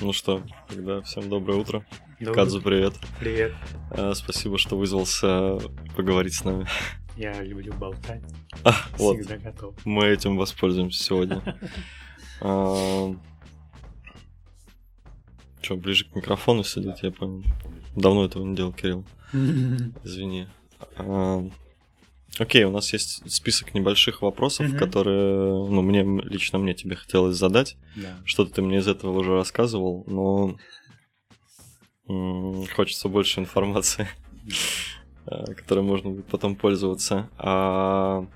Ну что, тогда всем доброе утро. Добрый- Кадзу, привет. Привет. А, Спасибо, что вызвался поговорить с нами. Я люблю болтать. А, вот, Всегда готов. мы этим воспользуемся сегодня. Че, ближе к микрофону сидеть, я понял. Давно этого не делал, Кирилл. Извини. А, Окей, у нас есть список небольших вопросов, которые, ну, мне лично мне тебе хотелось задать. Да. Что-то ты мне из этого уже рассказывал, но м, хочется больше информации, э, которой можно будет потом пользоваться. А,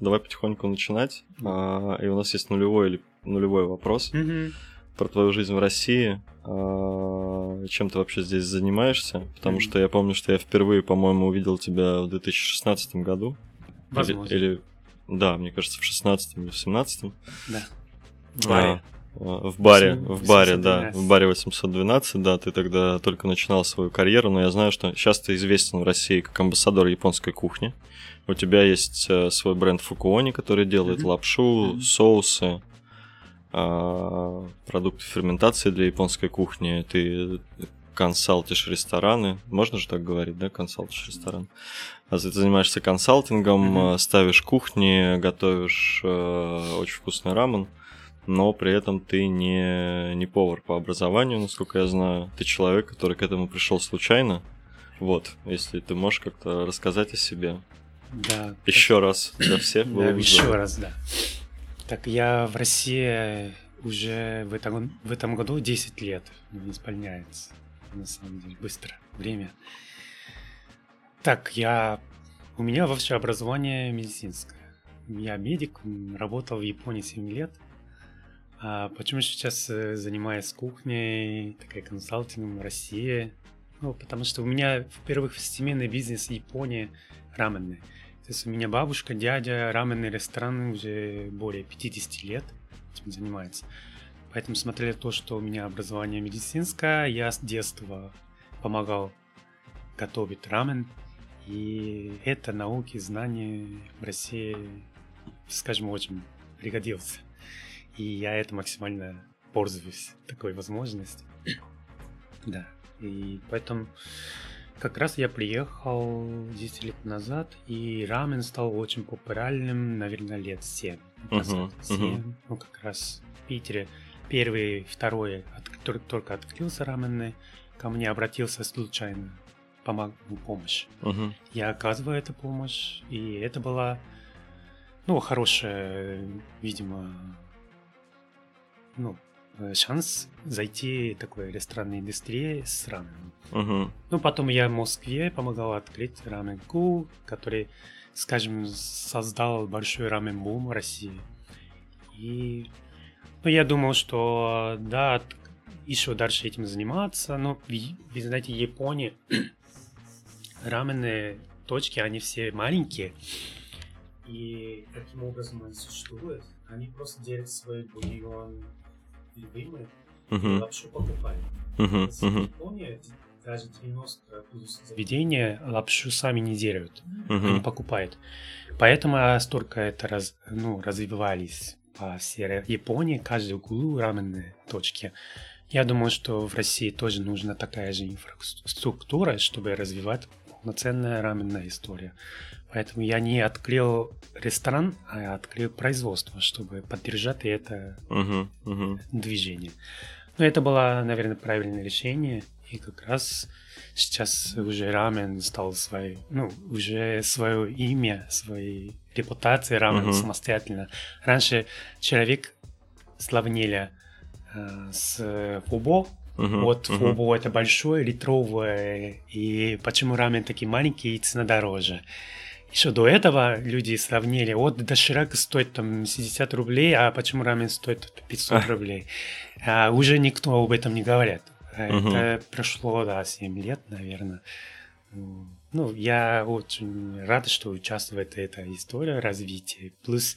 Давай потихоньку начинать. А, И у нас есть нулевой или нулевой вопрос Мгм. Про твою жизнь в России. А, Чем ты вообще здесь занимаешься? Потому что я помню, что я впервые, по-моему, увидел тебя в 2016 году. Или- Возможно. Или, да, мне кажется, в 16 или в 17 Да. В а, баре. а, В баре, Восемь- в баре, да, 812. в баре 812, да, ты тогда только начинал свою карьеру, но я знаю, что сейчас ты известен в России как амбассадор японской кухни. У тебя есть э, свой бренд Фукуони, который делает Мгм. лапшу, Мгм. соусы, продукты ферментации для японской кухни. Ты консалтишь рестораны, можно же так говорить, да, консалтишь ресторан. А ты занимаешься консалтингом, э, ставишь кухни, готовишь э, очень вкусный рамен но при этом ты не, не повар по образованию, насколько я знаю. Ты человек, который к этому пришел случайно. Вот, если ты можешь как-то рассказать о себе. Да. Еще раз для всех. Да, еще раз, да. Так, я в России уже в этом, в этом году 10 лет. Не исполняется. На самом деле, быстро. Время. Так, я... У меня вообще образование медицинское. Я медик, работал в Японии 7 лет. А почему сейчас э, занимаюсь кухней, такая консалтингом в России? Ну, потому что у меня, во-первых, семейный бизнес в Японии раменный. Есть у меня бабушка, дядя, раменный ресторан уже более 50 лет этим занимается. Поэтому, смотря то, что у меня образование медицинское, я с детства помогал готовить рамен. И это науки, знания в России, скажем, очень пригодился. И я это максимально пользуюсь, такой возможностью. Да. И поэтому как раз я приехал 10 лет назад, и рамен стал очень популярным, наверное, лет 7 назад. Мгм, 7. мгм. Ну, как раз в Питере первый, второй, от- только, только открылся раменный, ко мне обратился случайно помог, ну, помощь. Мгм. Я оказываю эту помощь, и это была, ну, хорошая, видимо, ну, шанс зайти в такой ресторанной индустрии с раменом. Мгм. Ну, потом я в Москве помогал открыть рамен-ку, который, скажем, создал большой рамен-бум в России. И ну, я думал, что да, еще дальше этим заниматься, но вы, вы знаете, в Японии раменные точки, они все маленькие. И таким образом они существуют. Они просто делят свой бульон любимый и Мгм. лапшу. В Мгм. Японии даже 90 плюс заведения лапшу сами не делают, они Мгм. покупают. Поэтому столько это раз, ну, развивались по всей Японии, каждый углу раменные точки. Я думаю, что в России тоже нужна такая же инфраструктура, чтобы развивать полноценная раменная история. Поэтому я не открыл ресторан, а открыл производство, чтобы поддержать это Мгм. Мгм. движение. Но это было, наверное, правильное решение. И как раз сейчас уже рамен стал свой, ну, уже свое имя, своей репутацией рамен Мгм. самостоятельно. Раньше человек славнили э, с фубо. Мгм. Вот Мгм. фубо это большое, литровое. И почему рамен такие маленькие и цена дороже. Еще до этого люди сравнили, вот доширак стоит там 60 рублей, а почему рамен стоит 500 рублей. А уже никто об этом не говорит. Это прошло, да, 7 лет, наверное. Ну, я очень рад, что этой, этой истории развития. Плюс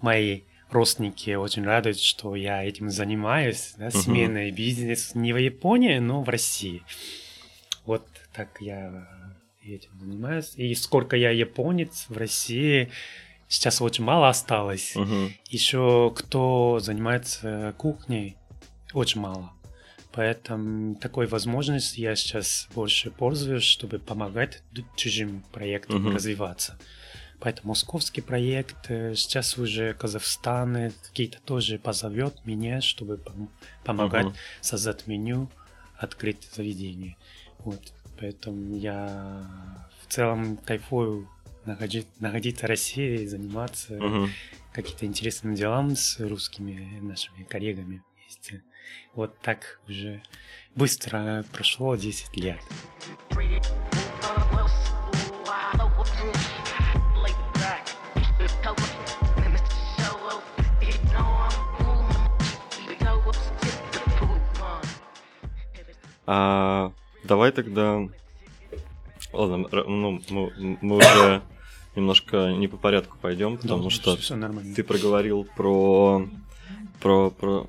мои родственники очень радуют, что я этим занимаюсь, да, семейный uh-huh. бизнес не в Японии, но в России. Вот так я этим занимаюсь. И сколько я японец в России, сейчас очень мало осталось. Uh-huh. Еще кто занимается кухней, очень мало. Поэтому такой возможностью я сейчас больше пользуюсь, чтобы помогать чужим проектам uh-huh. развиваться. Поэтому московский проект, сейчас уже Казахстан какие-то тоже позовет меня, чтобы помогать uh-huh. создать меню, открыть заведение. Вот. Поэтому я в целом кайфую находить, находиться в России, заниматься uh-huh. каким-то интересным делам с русскими нашими коллегами вместе. Вот так уже быстро прошло 10 лет. А, давай тогда... Ладно, ну, мы, мы уже немножко не по порядку пойдем, потому да, что все ты проговорил про, про, про,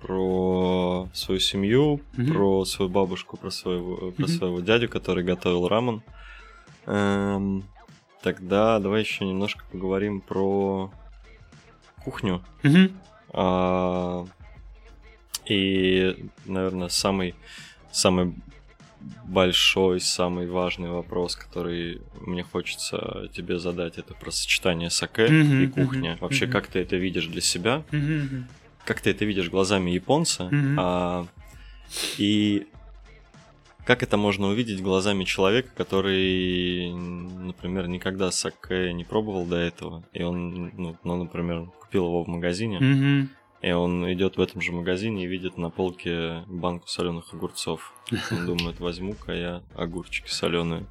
про свою семью, угу. про свою бабушку, про своего, про угу. своего дядю, который готовил рамен. Эм, тогда давай еще немножко поговорим про кухню. Угу. А, и, наверное, самый, самый большой, самый важный вопрос, который мне хочется тебе задать, это про сочетание саке mm-hmm, и кухня. Mm-hmm, Вообще, mm-hmm. как ты это видишь для себя? Mm-hmm. Как ты это видишь глазами японца? Mm-hmm. А, и как это можно увидеть глазами человека, который, например, никогда саке не пробовал до этого, и он, ну, ну например, купил его в магазине, mm-hmm. И он идет в этом же магазине и видит на полке банку соленых огурцов. Он думает, возьму-ка я огурчики соленые.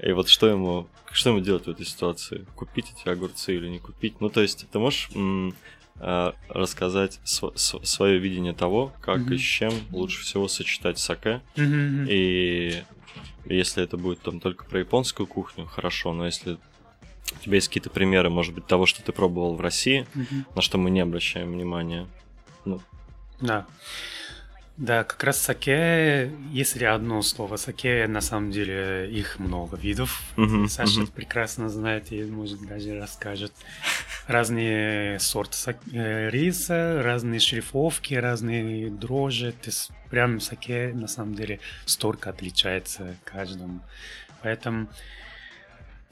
И вот что ему, что ему делать в этой ситуации? Купить эти огурцы или не купить? Ну, то есть, ты можешь м- а, рассказать св- св- свое видение того, как mm-hmm. и с чем лучше всего сочетать саке. Mm-hmm. И если это будет там только про японскую кухню, хорошо, но если у тебя есть какие-то примеры, может быть, того, что ты пробовал в России, угу. на что мы не обращаем внимания? Ну. Да. Да, как раз саке, если одно слово саке, на самом деле их много видов. Uh-huh, Саша uh-huh. прекрасно знает и, может, даже расскажет. Разные сорты э, риса, разные шлифовки, разные дрожжи. То есть прям саке, на самом деле, столько отличается каждому. Поэтому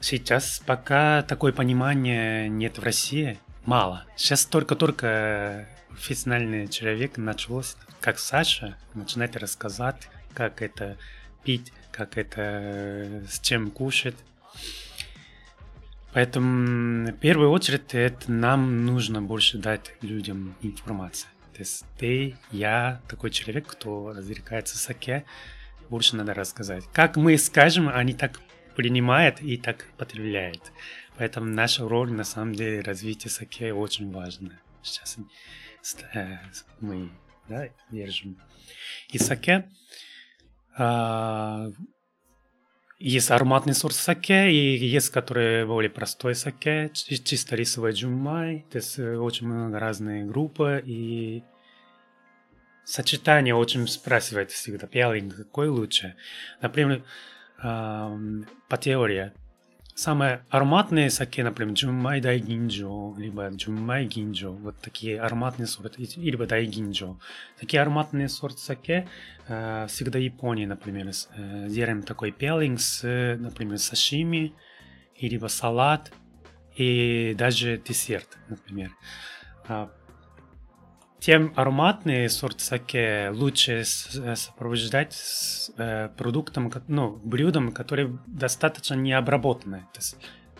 Сейчас пока такое понимание нет в России. Мало. Сейчас только-только официальный человек начался, как Саша, начинает рассказать, как это пить, как это с чем кушать. Поэтому в первую очередь это нам нужно больше дать людям информацию. То есть ты, я, такой человек, кто развлекается саке, больше надо рассказать. Как мы скажем, они так принимает и так потребляет. Поэтому наша роль, на самом деле, развитие саке очень важна. Сейчас э, мы да, держим. И саке э, есть ароматный сорт саке, и есть, которые более простой саке, чисто рисовый джумай. То есть э, очень много разных групп, и сочетание очень спрашивает всегда, пиалинг какой лучше. Например, по теории. Самые ароматные саке, например, джумай дай гинджо, либо джумай гинджо, вот такие ароматные сорты, либо дай гинджо. Такие ароматные сорты саке э, всегда Японии, например, э, делаем такой пеллинг с, например, сашими, либо салат, и даже десерт, например. Тем ароматные сорт саке лучше э, сопровождать с э, продуктом, ну, блюдом, который достаточно не обработанный. То есть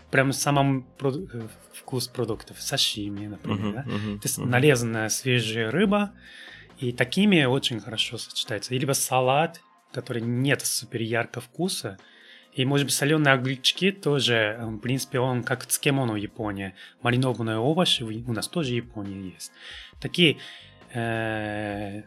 прям самом проду- э, вкус продуктов, сашими, например. Uh-huh, да? uh-huh, То есть uh-huh. нарезанная свежая рыба, и такими очень хорошо сочетается. Либо салат, который нет супер ярко вкуса, и, может быть, соленые огурчики тоже, в принципе, он как цкемоно в Японии. Маринованные овощи у нас тоже в Японии есть такие э,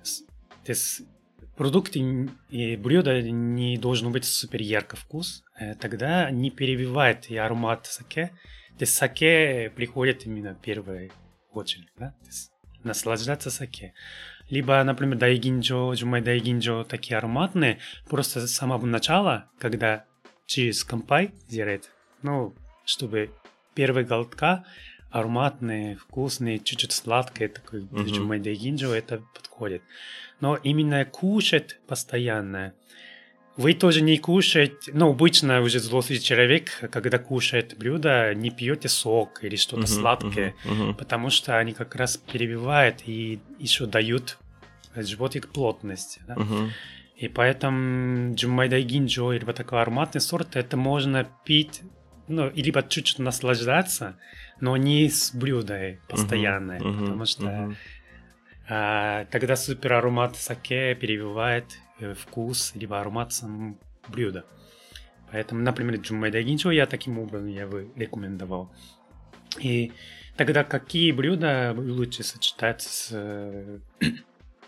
продукты и блюда не должно быть супер ярко вкус, э, тогда не перебивает и аромат саке, То есть саке приходит именно в первую очередь, да? Наслаждаться саке. Либо, например, дайгинджо, джумай дайгинджо такие ароматные, просто с самого начала, когда через компай делает, ну, чтобы первый глотка ароматные, вкусные, чуть-чуть сладкие, такой uh-huh. дайгинджо, это подходит. Но именно кушать постоянно, вы тоже не кушаете, ну, обычно уже взрослый человек, когда кушает блюдо, не пьете сок или что-то uh-huh, сладкое, uh-huh, uh-huh. потому что они как раз перебивают и еще дают животик плотности. Да? Uh-huh. И поэтому джумайдай гинджо, либо такой ароматный сорт, это можно пить, ну, либо чуть-чуть наслаждаться, но не с блюдом постоянно, uh-huh, uh-huh, потому что uh-huh. а, тогда супер аромат саке перебивает Э, вкус, либо аромат самого блюда. Поэтому, например, джумай дагинчо я таким образом я бы рекомендовал. И тогда какие блюда лучше сочетать с э,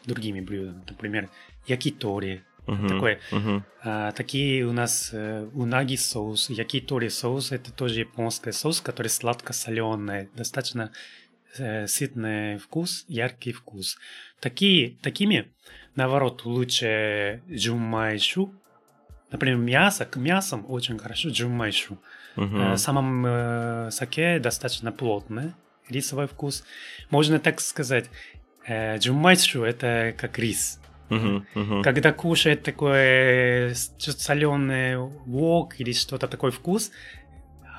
другими блюдами? Например, якитори. Uh-huh, такое. Uh-huh. А, такие у нас э, унаги соус, якитори соус, это тоже японский соус, который сладко-соленый, достаточно э, сытный вкус, яркий вкус. Такие, такими наоборот, лучше джумайшу. Например, мясо к мясам очень хорошо джумайшу. Uh-huh. Самом э, саке достаточно плотный рисовый вкус. Можно так сказать, э, это как рис. Uh-huh, uh-huh. Когда кушает такой соленый вок или что-то такой вкус,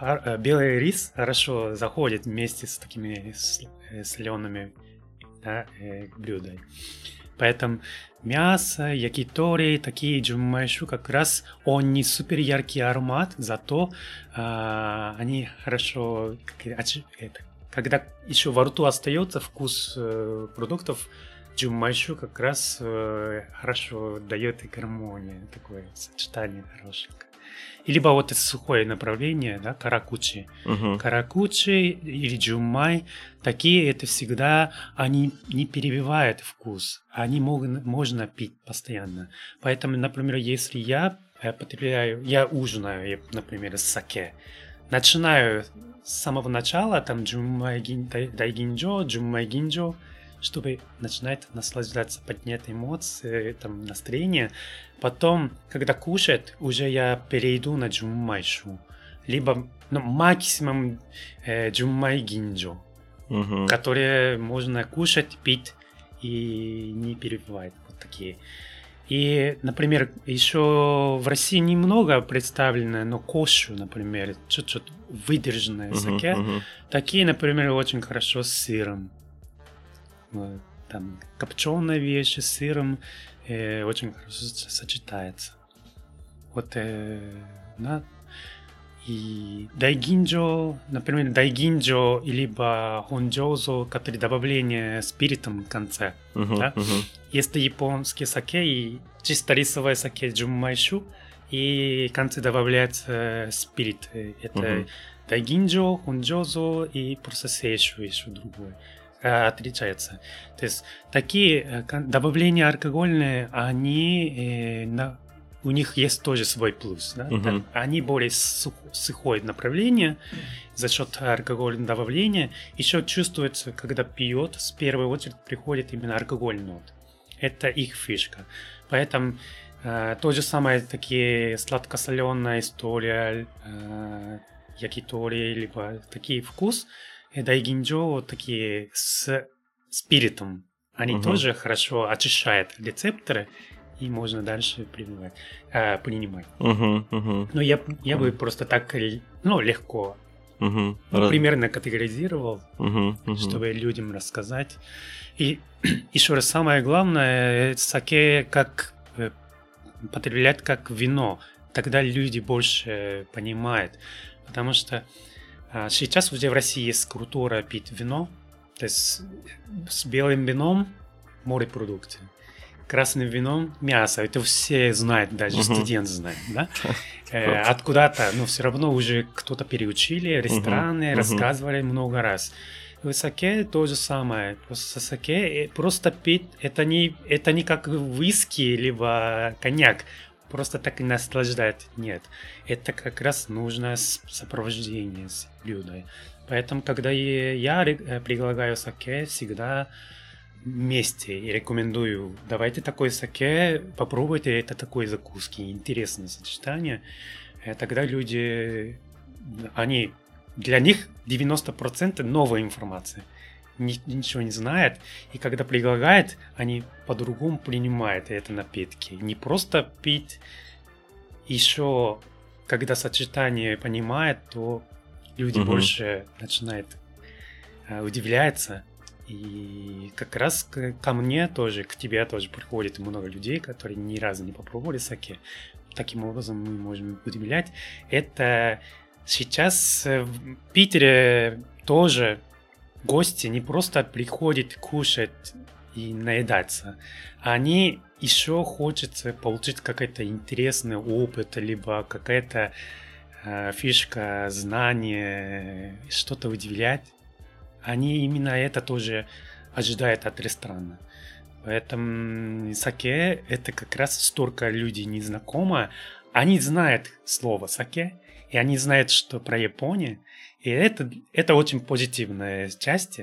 э, белый рис хорошо заходит вместе с такими солеными да, блюдами. Поэтому мясо, якитори, такие джумайшу, как раз он не супер яркий аромат, зато а, они хорошо, это, когда еще во рту остается вкус э, продуктов, джумайшу как раз э, хорошо дает и гармонию, такое сочетание хорошенькое либо вот это сухое направление, да, каракучи. Uh-huh. Каракучи или джумай, такие это всегда, они не перебивают вкус, они могут, можно пить постоянно. Поэтому, например, если я потребляю, я ужинаю, например, с саке, начинаю с самого начала, там, джумай дайгинджо, джумай гинджо, чтобы начинать наслаждаться, поднять эмоции, там, настроение. Потом, когда кушает, уже я перейду на джуммайшу. Либо ну, максимум э, гинджо, угу. которые можно кушать, пить и не перебивать. Вот такие. И, например, еще в России немного представлено, но кошу, например, чуть-чуть выдержанное uh-huh, саке, uh-huh. такие, например, очень хорошо с сыром там копченые вещи с сыром э, очень хорошо сочетается. Вот, э, да. И дайгинджо, например, дайгинджо, либо хонджозо, которые добавление спиритом в конце. Uh-huh, да? uh-huh. Если японский саке и чисто рисовое саке джуммайшу, и в конце добавляется э, спирит. Это uh-huh. дайгинджо, хонджозо и просто сейшу еще другое. Э, отличается. То есть такие э, добавления алкогольные, они э, на, у них есть тоже свой плюс. Да? Uh-huh. Так, они более сух, сухое направление за счет алкогольного добавления. Еще чувствуется, когда пьет, с первой очередь приходит именно алкогольный нот. Это их фишка. Поэтому э, то же самое такие сладко-соленая история, э, якитори, либо такие вкус – дайгинджо вот такие с спиритом. Они угу. тоже хорошо очищают рецепторы, и можно дальше принимать, э, принимать. Угу, угу. Но я, я бы просто так, ну, легко, угу. ну, примерно категоризировал, угу, угу. чтобы людям рассказать. И еще раз, самое главное, саке как э, потреблять как вино. Тогда люди больше понимают. Потому что а сейчас уже в России есть культура пить вино, то есть с белым вином морепродукты, красным вином мясо. Это все знают, даже uh-huh. студент знает, да? Э, откуда-то, но все равно уже кто-то переучили, рестораны рассказывали много раз. В саке то же самое. Просто саке просто пить это не это не как виски либо коньяк. просто так и наслаждать. Нет. Это как раз нужно сопровождение с блюдом. Поэтому, когда я э, предлагаю саке, всегда вместе и рекомендую. Давайте такой саке, попробуйте это такой закуски. Интересное сочетание. Э, тогда люди, они, для них 90% новая информация. Ничего не знает. И когда предлагает, они по-другому принимают это напитки. Не просто пить, еще когда сочетание понимает, то люди угу. больше начинают э, удивляться и как раз ко мне тоже, к тебе тоже приходит много людей, которые ни разу не попробовали саке. Таким образом мы можем удивлять. Это сейчас в Питере тоже гости не просто приходят кушать и наедаться. Они еще хочет получить какой-то интересный опыт, либо какая-то э, фишка, знание, что-то удивлять они именно это тоже ожидают от ресторана. Поэтому саке это как раз столько людей незнакомо. Они знают слово саке, и они знают, что про Японию. И это, это очень позитивная часть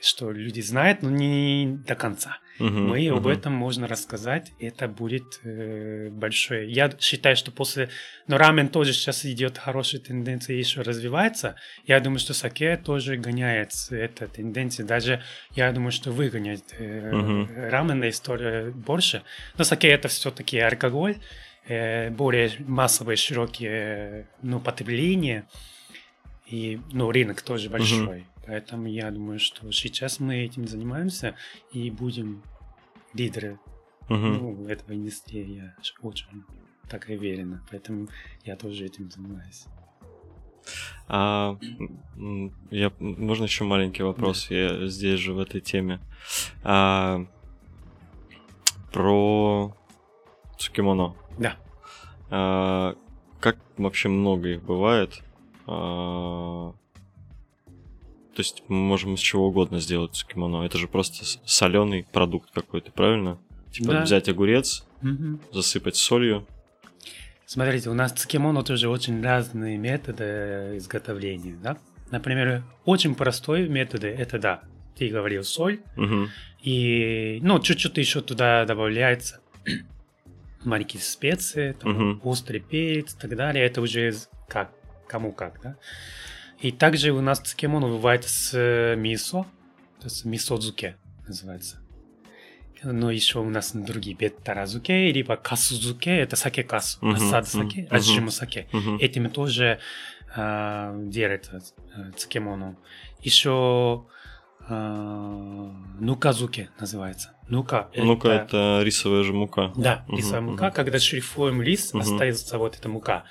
что люди знают, но не до конца. Uh-huh, Мы uh-huh. об этом можно рассказать, это будет э, большое. Я считаю, что после... Но рамен тоже сейчас идет хорошая тенденция, еще развивается. Я думаю, что саке тоже гоняет эта тенденция. Даже я думаю, что выгонят э, uh-huh. раменная история больше. Но саке это все-таки алкоголь, э, более массовое, широкие ну, потребление. И ну, рынок тоже большой. Uh-huh. Поэтому я думаю, что сейчас мы этим занимаемся и будем лидеры угу. ну, этого индустрии. Я очень так уверена. Поэтому я тоже этим занимаюсь. А, я, можно еще маленький вопрос? Да. Я здесь же в этой теме. А, про цукимоно. Да. А, как вообще много их бывает? А, то есть мы можем из чего угодно сделать цукимоно. Это же просто соленый продукт какой-то, правильно? Типа да. взять огурец, угу. засыпать солью. Смотрите, у нас цукимоно тоже очень разные методы изготовления, да? Например, очень простой метод это да, ты говорил соль, угу. и ну чуть-чуть еще туда добавляется маленькие специи, там, угу. острый перец и так далее. Это уже как кому как, да? И также у нас цукемоно бывает с э, мисо, то есть мисодзуке называется. Но еще у нас другие беттаразуке, либо касузуке, это саке касу, uh-huh, асад саке, uh-huh, аджиму саке. Uh-huh. Этими тоже э, делают э, цукемоно. Еще э, нуказуке называется. Нука. Нука это, это рисовая же мука. Да, рисовая uh-huh, мука. Uh-huh. Когда шлифуем рис, uh-huh. остается вот эта мука.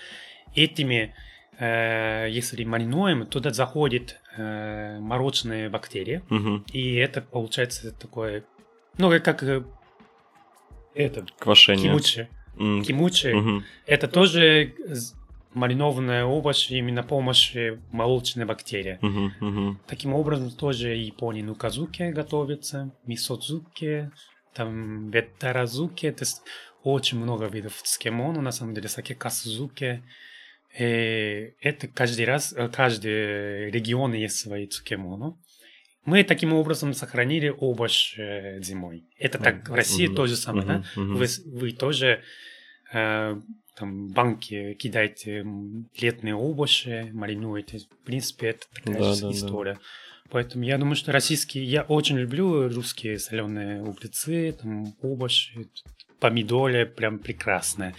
Этими если маринуем, туда заходит э, молочные бактерии, угу. и это получается такое, ну, как э, это... Квашение. Кимучи. Mm. Кимучи. Угу. Это тоже маринованная овощ именно помощи молочной бактерии. Uh-huh, uh-huh. Таким образом, тоже Японии нуказуки готовится, мисодзуки, там ветаразуки, то есть очень много видов цукемону, на самом деле, саке касузуки, э, это каждый раз, э, каждый регион есть свои цукемоно. Мы таким образом сохранили овощ э, зимой. Это так в России mm-hmm. то же самое, mm-hmm. да? Вы, вы тоже э, там банки кидаете летные овощи, маринуете. В принципе, это такая да, же да, история. Да. Поэтому я думаю, что российские... Я очень люблю русские соленые углецы, там овощи, помидоры прям прекрасные.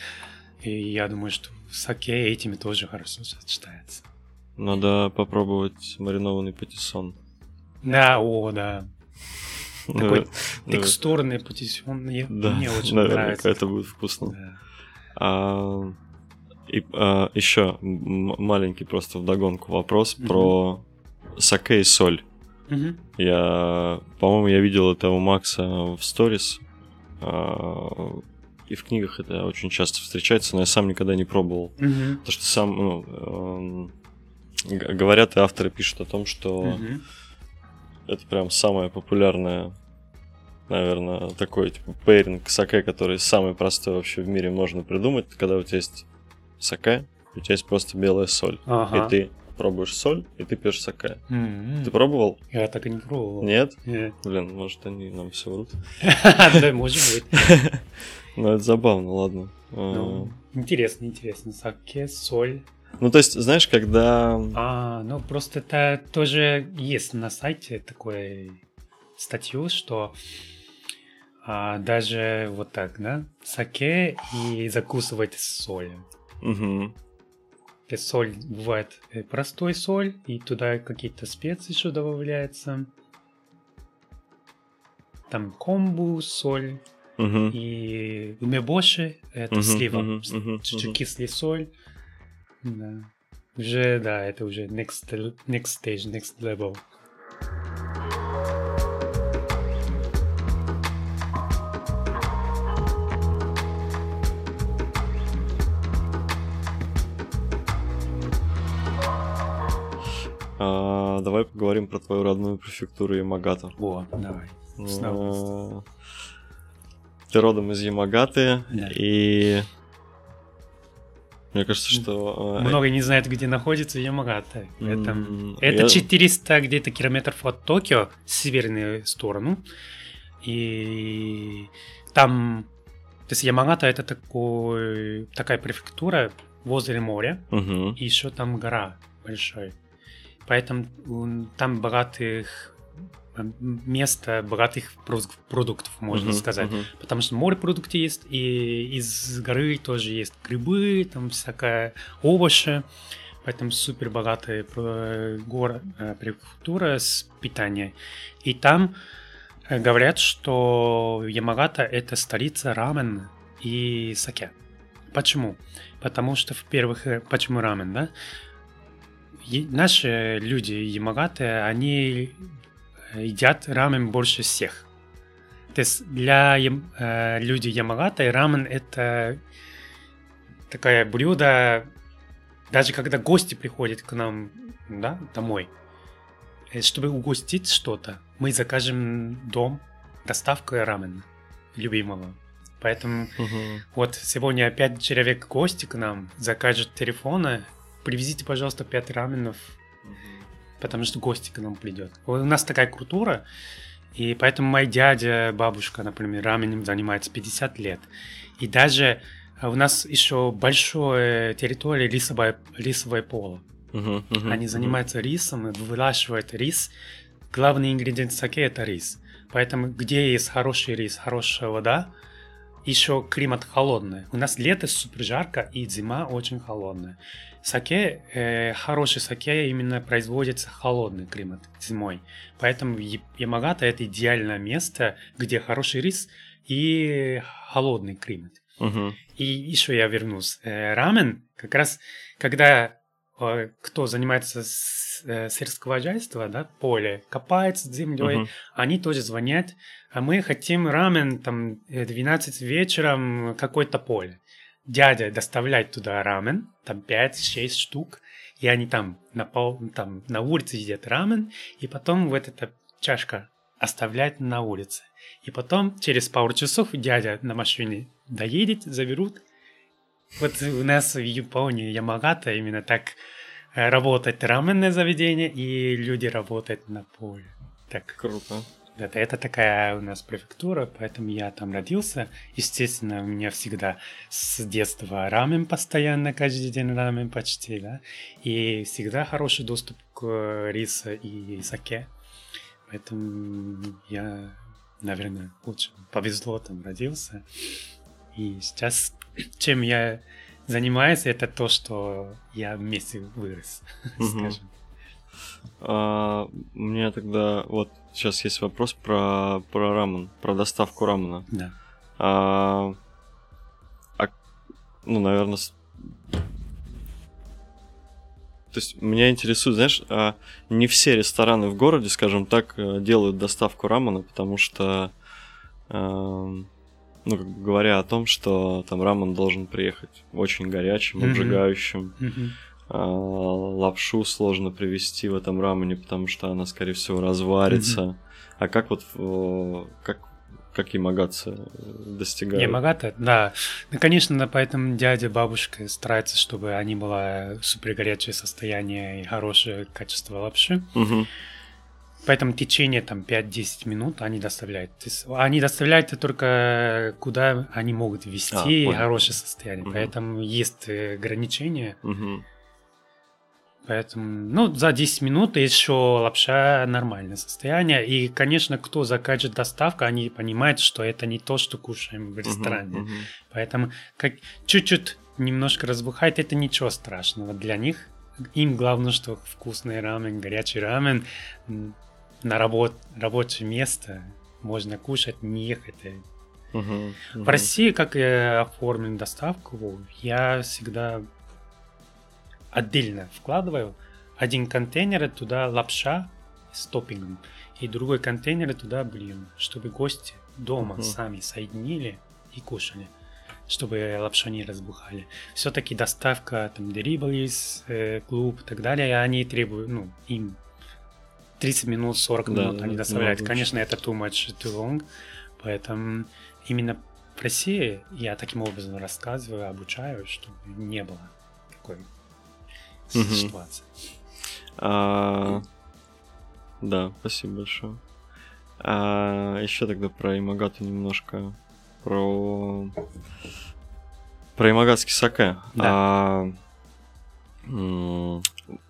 И я думаю, что саке этими тоже хорошо сочетается. Надо попробовать маринованный патиссон. Да, о, да. Такой текстурный патиссон. Мне, да, мне очень нравится. это будет вкусно. А, и а, еще маленький просто вдогонку вопрос про саке и соль. Угу. Я, по-моему, я видел это у Макса в сторис. А, и в книгах это очень часто встречается, но я сам никогда не пробовал. Угу. Потому что сам, ну, э, говорят, и авторы пишут о том, что угу. это прям самая популярная наверное, такой типа пейринг саке, который самый простой вообще в мире можно придумать, когда у тебя есть саке, у тебя есть просто белая соль. Ага. И ты пробуешь соль, и ты пьешь саке. М-м. Ты пробовал? Я так и не пробовал. Нет? Нет. Блин, может они нам все врут. Да, может быть. Ну, это забавно, ладно. Ну, А, Интересно, интересно. Саке, соль. Ну, то есть, знаешь, когда... А, ну просто это тоже есть на сайте такое статью, что а, даже вот так, да, саке и закусывать солью. Мгм. То есть соль бывает простой соль, и туда какие-то специи еще добавляются. Там комбу, соль Мгм. и умебоши, это Мгм, слива, мгм. кислый соль. Да. Уже, да, это уже next, next stage, next level. А, давай поговорим про твою родную префектуру Ямагата. О, давай. Снова. Ты родом из Ямагаты, Да. и мне кажется, что... а, Много не знают, где находится Ямагата. Это, м, это я- 400 где-то километров от Токио, в северную сторону. И там... То есть Ямагата это такой, такая префектура возле моря. Мгм. И еще там гора большая. Поэтому там богатых место богатых продуктов, можно Мгм, сказать. мгм. Потому что морепродукты есть, и из горы тоже есть грибы, там всякая овощи. Поэтому супер богатая про- гора, э, префектура с питанием. И там э, говорят, что Ямагата это столица рамен и саке. Почему? Потому что, в-первых, э, почему рамен, да? Наши люди Ямагаты, они э, едят рамен больше всех. То есть для э, людей Ямагаты рамен это такое блюдо, даже когда гости приходят к нам да, домой, э, чтобы угостить что-то, мы закажем дом доставкой рамена любимого. Поэтому Мгм. вот сегодня опять человек гости к нам закажет телефона, привезите, пожалуйста, пять раменов, потому что гости к нам придет. У нас такая культура, и поэтому мой дядя, бабушка, например, раменем занимается 50 лет. И даже а, у нас еще большая территория рисовое, рисовое поле. Мгм, мгм, Они занимаются рисом, выращивают рис. Главный ингредиент саке это рис. Поэтому где есть хороший рис, хорошая вода, еще климат холодный. У нас лето супер жарко и зима очень холодная. Саке, э, хороший саке именно производится холодный климат зимой. Поэтому Ямагата это идеальное место, где хороший рис и холодный климат. Мгм. И еще я вернусь. Э, Рамен, как раз, когда э, кто занимается с, э, сельскохозяйством, да, поле, копает с землей, Мгм. они тоже звонят, а мы хотим рамен, там, э, 12 вечером, какое-то поле. Дядя доставляет туда рамен, там 5-6 штук, и они там на, пол, там на улице едят рамен, и потом вот эта чашка оставляет на улице. И потом через пару часов дядя на машине доедет, заберут. Вот у нас в Японии, Ямагата, именно так э, работает раменное заведение, и люди работают на поле. Так, Круто. Это, это такая у нас префектура, поэтому я там родился. Естественно, у меня всегда с детства рамен постоянно, каждый день рамен почти, да. И всегда хороший доступ к рису и саке. Поэтому я, наверное, очень повезло там родился. И сейчас, чем я занимаюсь, это то, что я вместе вырос, скажем. А, у меня тогда вот сейчас есть вопрос про, про рамен, про доставку рамена. Да. А, а, ну, наверное, с- то есть меня интересует, знаешь, а, не все рестораны в городе, скажем так, э, делают доставку рамена, потому что, эм, ну, как бы говоря о том, что там рамен должен приехать очень горячим, обжигающим, а, лапшу сложно привезти в этом рамене, потому что она, скорее всего, разварится. А как вот, э, как как ямагатцы достигают. Ямагата, да. Ну, конечно, поэтому дядя, бабушка стараются, чтобы они было супер горячее состояние и хорошее качество лапши. Мгм. Поэтому в течение там 5-10 минут они доставляют. То есть они доставляют только куда они могут ввести А, хорошее состояние. Мгм. Поэтому есть э, ограничения. Мгм. Поэтому, ну, за 10 минут еще лапша нормальное состояние. И, конечно, кто закажет доставку, они понимают, что это не то, что кушаем в ресторане. Мгм. Поэтому как чуть-чуть немножко разбухает, это ничего страшного для них. Им главное, что вкусный рамен, горячий рамен на работ, рабочее место можно кушать, не ехать. Мгм. Мгм. В России, как я оформлен доставку, я всегда отдельно вкладываю один контейнер туда лапша с топпингом, и другой контейнер туда бульон, чтобы гости дома Мгм. сами соединили и кушали, чтобы лапша не разбухали. Все-таки доставка, там, Deliveries, э, клуб и так далее, они требуют, ну, им 30 минут, 40 Да, минут да, они да, доставляют. много Конечно, это too much, too long, поэтому именно в России я таким образом рассказываю, обучаю, чтобы не было такой. Ситуации. А, Да, спасибо большое. А, еще тогда про Имагату немножко. Про... Про Имагатский саке. Да. А,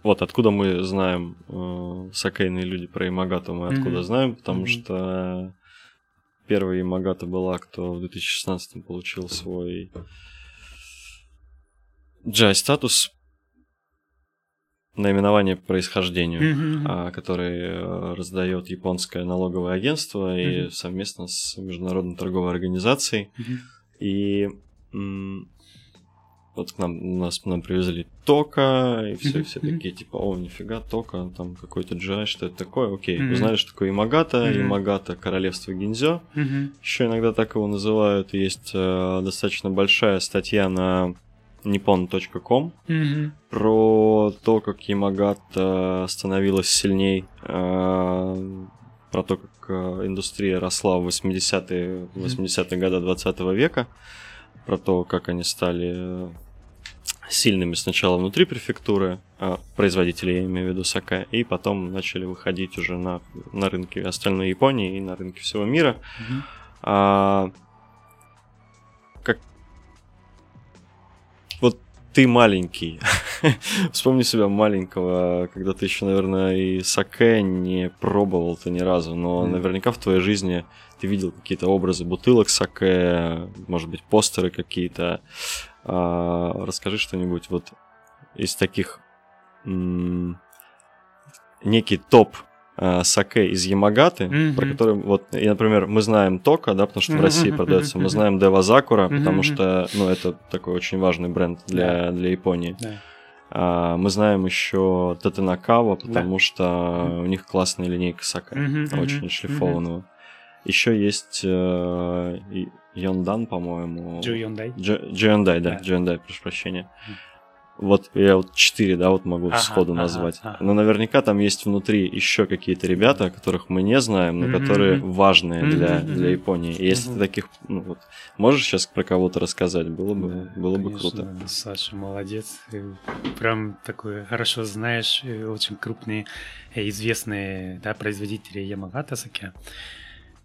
Вот откуда мы знаем э, сакейные люди про Имагату, мы откуда Мгм. знаем, потому Мгм. что первая Имагата была, кто в 2016 получил свой джай статус наименование по происхождению Мгм. а, который э, раздает японское налоговое агентство и Мгм. совместно с Международной торговой организацией. Мгм. И м, вот к нам, нас, нам привезли тока, и все, Мгм, все такие, типа, о, нифига, тока, там какой-то джай, что это такое, окей. Мгм. Узнали, что такое Имагата, Мгм. Имагата, королевство Гинзё. Мгм. Еще иногда так его называют. Есть э, достаточно большая статья на nippon.com Мгм. про то, как Ямагата становилась сильней, э, про то, как э, индустрия росла в 80-е, 80-е годы 20 века, про то, как они стали э, сильными сначала внутри префектуры, производители, я имею в виду саке, и потом начали выходить уже на, на рынки остальной Японии и на рынки всего мира. Мгм. Ты маленький. Вспомни себя маленького, когда ты еще, наверное, и саке не пробовал ты ни разу, но Мгм. наверняка в твоей жизни ты видел какие-то образы бутылок саке, может быть, постеры какие-то. А, расскажи что-нибудь вот из таких м, некий топ а, саке из Ямагаты, Мгм. про который вот, и, например, мы знаем Тока, да, потому что в Мгм, России продается, мы знаем Дева Закура, Мгм, потому что, ну, это такой очень важный бренд для, для Японии. Да. А, мы знаем еще Татенакава, потому Да. что у них классная линейка саке, мгм, очень шлифованного. Еще есть э, Йондан, по-моему. Джо Йондай. Дж- Джиандай, да, Да. Джиандай, прошу прощения. Мгм. Вот я вот четыре, да, вот могу Ага, сходу ага, назвать. ага. Но наверняка там есть внутри еще какие-то ребята, которых мы не знаем, но Мгм, которые важные для, Мгм, для мгм. Японии. И если Мгм. ты таких, ну вот, можешь сейчас про кого-то рассказать, было бы, Да, было бы конечно, круто. Саша молодец. Прям такой хорошо знаешь, э, очень крупные э, известные да, производители Ямагата саке.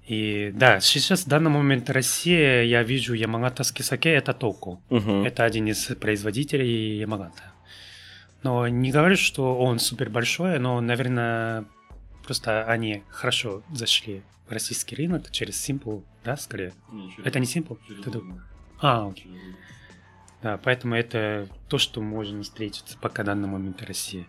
И да, сейчас в данный момент Россия, я вижу ямагатовский саке, это Току. Мгм. Это один из производителей Ямагата. Но не говорю, что он супер большой, но, наверное, просто они хорошо зашли в российский рынок через Simple, да, скорее. Это не Simple? Это друг- А, окей. Да, поэтому это то, что можно встретить пока в данный момент в России.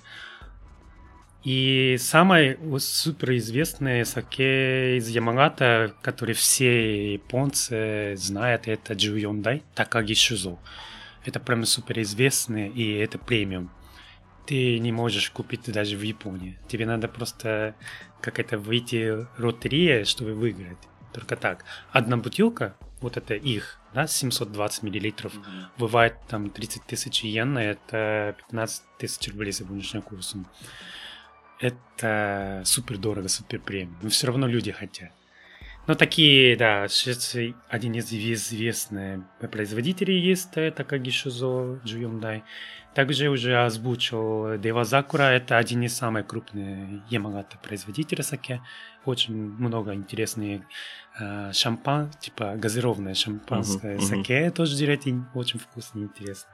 И самое суперизвестное саке из Ямагата, который все японцы знают, это Джу Йондай Такаги Шузо. Это прям суперизвестный, и это премиум. Ты не можешь купить даже в Японии. Тебе надо просто как-то выйти в лотерея, чтобы выиграть. Только так. Одна бутылка, вот это их, да, 720 миллилитров, бывает там 30 тысяч йен, это 15 тысяч рублей сегодняшним курсом. Это супер дорого, супер премиум. Но все равно люди хотят. Но такие, да, Швеция один из известных производителей есть, это Кагишузо Джуюндай. Также уже озвучил Дева Закура, это один из самых крупных Ямагата производителей саке. Очень много интересных э, шампан, типа газированное шампанское uh-huh, саке, uh-huh. тоже делает очень вкусно и интересно.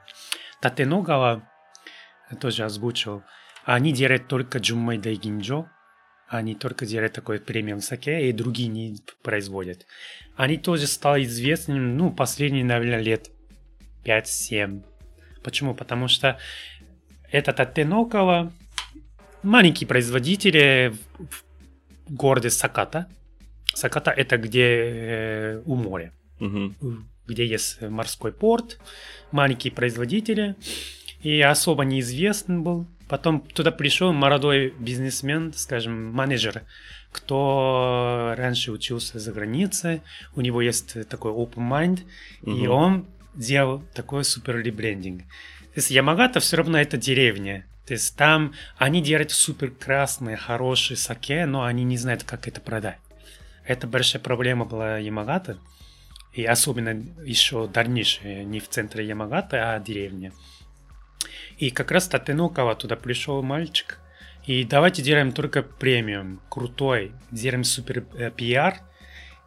Татеногава тоже озвучил. Они делают только Джуммай Дайгинджо, они только делают такой премиум саке, и другие не производят. Они тоже стали известными, ну, последние, наверное, лет 5-7 Почему? Потому что этот Оттенокова маленькие производители в городе Саката. Саката это где э, у моря, угу. где есть морской порт, маленькие производители. И особо неизвестен был. Потом туда пришел молодой бизнесмен, скажем, менеджер, кто раньше учился за границей, у него есть такой open mind, угу. и он делал такой супер ребрендинг. То есть Ямагата все равно это деревня. То есть там они делают супер красные, хорошие саке, но они не знают, как это продать. Это большая проблема была Ямагата. И особенно еще дальнейшее, не в центре Ямагаты, а деревня. И как раз Татенукова туда пришел мальчик. И давайте делаем только премиум, крутой, делаем супер э, пиар.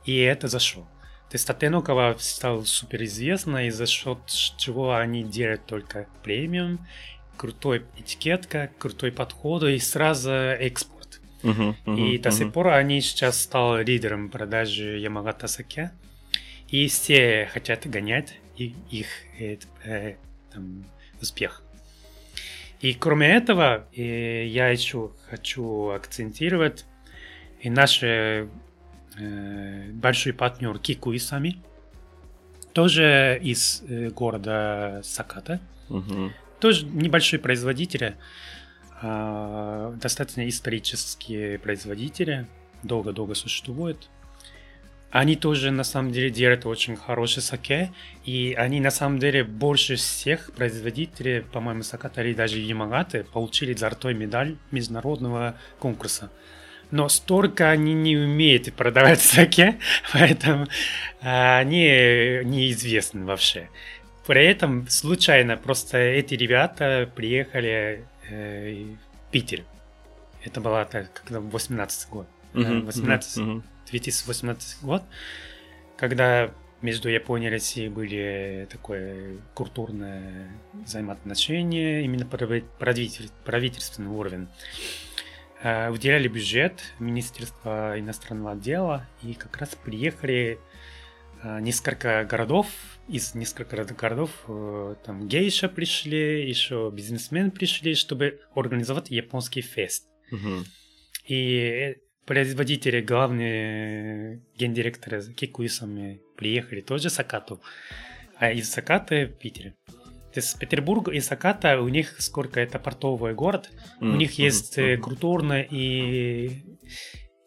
И это зашло. То есть Татенокова стал суперизвестна, и за счет чего они делают только премиум, крутой этикетка, крутой подход и сразу экспорт. Uh-huh, uh-huh, и до uh-huh. сих пор они сейчас стали лидером продажи Ямагата Саке. И все хотят гонять их э, э, там, успех. И кроме этого, я еще хочу акцентировать и наши э, большой партнер Кикуисами, тоже из э, города Саката, угу. тоже небольшой производитель, э, достаточно исторические производители, долго-долго существуют. Они тоже на самом деле делают очень хороший саке, и они на самом деле больше всех производителей, по-моему, Саката или даже Ямагаты получили золотой медаль международного конкурса но столько они не умеют продавать саке, поэтому а, они неизвестны вообще. При этом случайно просто эти ребята приехали э, в Питер. Это было так, когда 18 год. Uh-huh, 18, uh-huh. 2018 год, когда между Японией и Россией были такое культурное взаимоотношение, именно правительственный уровень. Э, выделяли бюджет Министерства иностранного дела и как раз приехали э, несколько городов, из нескольких городов э, там гейша пришли, еще бизнесмены пришли, чтобы организовать японский фест. Угу. И производители, главные гендиректоры Кикуисами приехали тоже с Сакату, а из Сакаты в Питере. То есть Петербург и Саката, у них сколько это портовый город, mm-hmm. у них есть mm-hmm. культурные и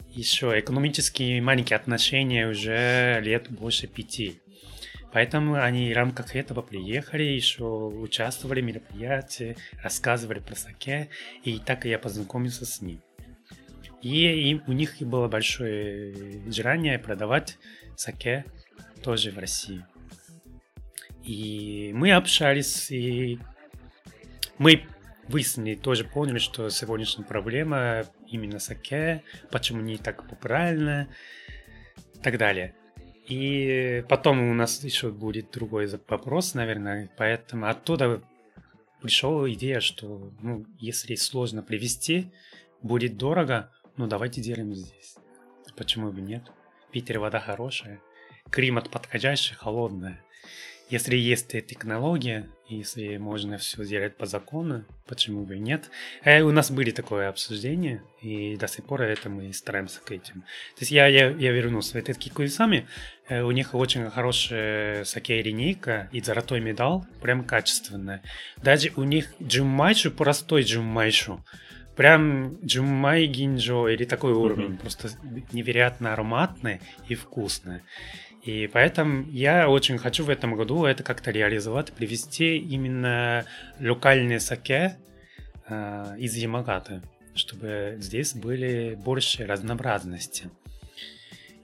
еще экономические маленькие отношения уже лет больше пяти. Поэтому они в рамках этого приехали, еще участвовали в мероприятии, рассказывали про саке, и так я познакомился с ним. И, и у них было большое желание продавать саке тоже в России. И мы общались, и мы выяснили, тоже поняли, что сегодняшняя проблема именно саке, почему не так популярна, и так далее. И потом у нас еще будет другой вопрос, наверное, поэтому оттуда пришла идея, что ну, если сложно привезти, будет дорого, ну давайте делаем здесь. Почему бы нет? Питер вода хорошая, климат подходящий, холодная. Если есть технология, если можно все сделать по закону, почему бы и нет? Э, у нас были такое обсуждение, и до сих пор это мы стараемся к этим. То есть я, я, я вернулся. Это Кикуисами, э, у них очень хорошая саке линейка и золотой медаль, прям качественная. Даже у них джуммайшу, простой джуммайшу, прям джуммай гинджо или такой уровень, mm-hmm. просто невероятно ароматный и вкусный. И поэтому я очень хочу в этом году это как-то реализовать, привести именно локальные саке э, из Ямагаты, чтобы здесь были больше разнообразности.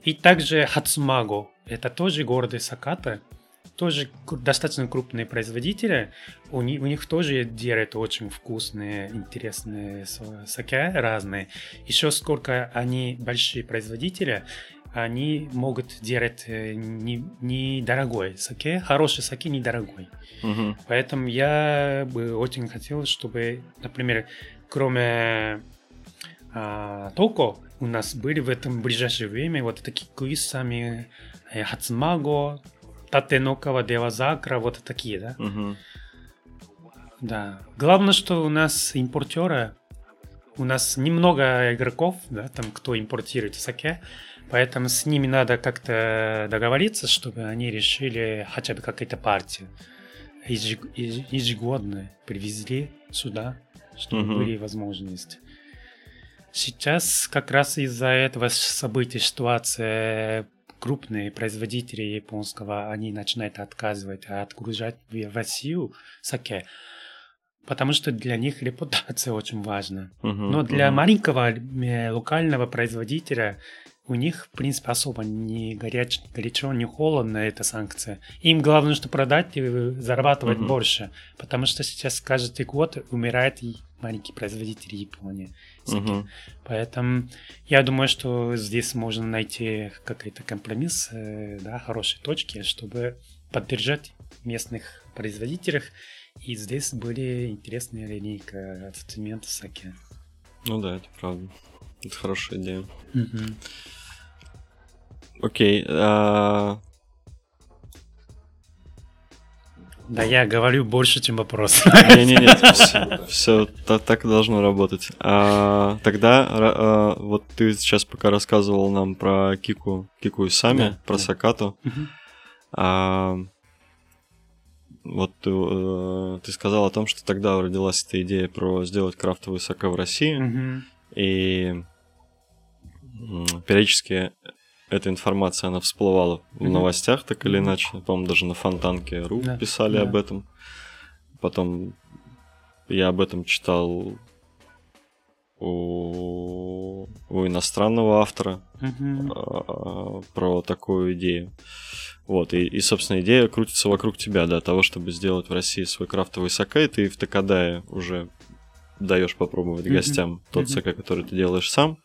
И также Хацумаго. Это тоже город Саката. Тоже достаточно крупные производители. У них, у них тоже делают очень вкусные, интересные саке разные. Еще сколько они большие производители, они могут делать э, недорогой не саке, хороший саке недорогой. Угу. Поэтому я бы очень хотел, чтобы, например, кроме а, Токо, у нас были в этом ближайшее время вот такие квизами э, Хацмаго, Татенокава, Девазакра, вот такие, да? Угу. Да. Главное, что у нас импортеры, у нас немного игроков, да, там, кто импортирует саке, Поэтому с ними надо как-то договориться, чтобы они решили хотя бы какая-то партия ежегодно привезли сюда, чтобы угу. были возможности. Сейчас как раз из-за этого события ситуация крупные производители японского, они начинают отказывать, а отгружать в Россию саке, потому что для них репутация очень важна. Uh-huh, Но для uh-huh. маленького э, локального производителя у них, в принципе, особо не горяч, горячо, не холодно эта санкция. Им главное, что продать и зарабатывать uh-huh. больше, потому что сейчас каждый год умирает маленький производитель Японии. Uh-huh. Поэтому я думаю, что здесь можно найти какой-то компромисс, э, да, хорошие точки, чтобы поддержать местных производителей. И здесь были интересные линейка ассортимента саке. Ну да, это правда. Это хорошая идея. Угу. Окей. А... Да я говорю больше, чем вопрос. Не-не-не, все, так, должно работать. А, тогда а, вот ты сейчас пока рассказывал нам про Кику, Кику и Сами, про. Сакату. А, вот ты, э, ты сказал о том, что тогда родилась эта идея про сделать крафтовую сака в России. И периодически эта информация, она всплывала mm-hmm. в новостях так или иначе. По-моему, даже на Фонтанке РУ да. писали да. об этом. Потом я об этом читал у, у иностранного автора mm-hmm. про такую идею. Вот, и, и, собственно, идея крутится вокруг тебя, да, того, чтобы сделать в России свой крафтовый сакай. Ты в Такадае уже даешь попробовать mm-hmm. гостям тот mm-hmm. саке, который ты делаешь сам.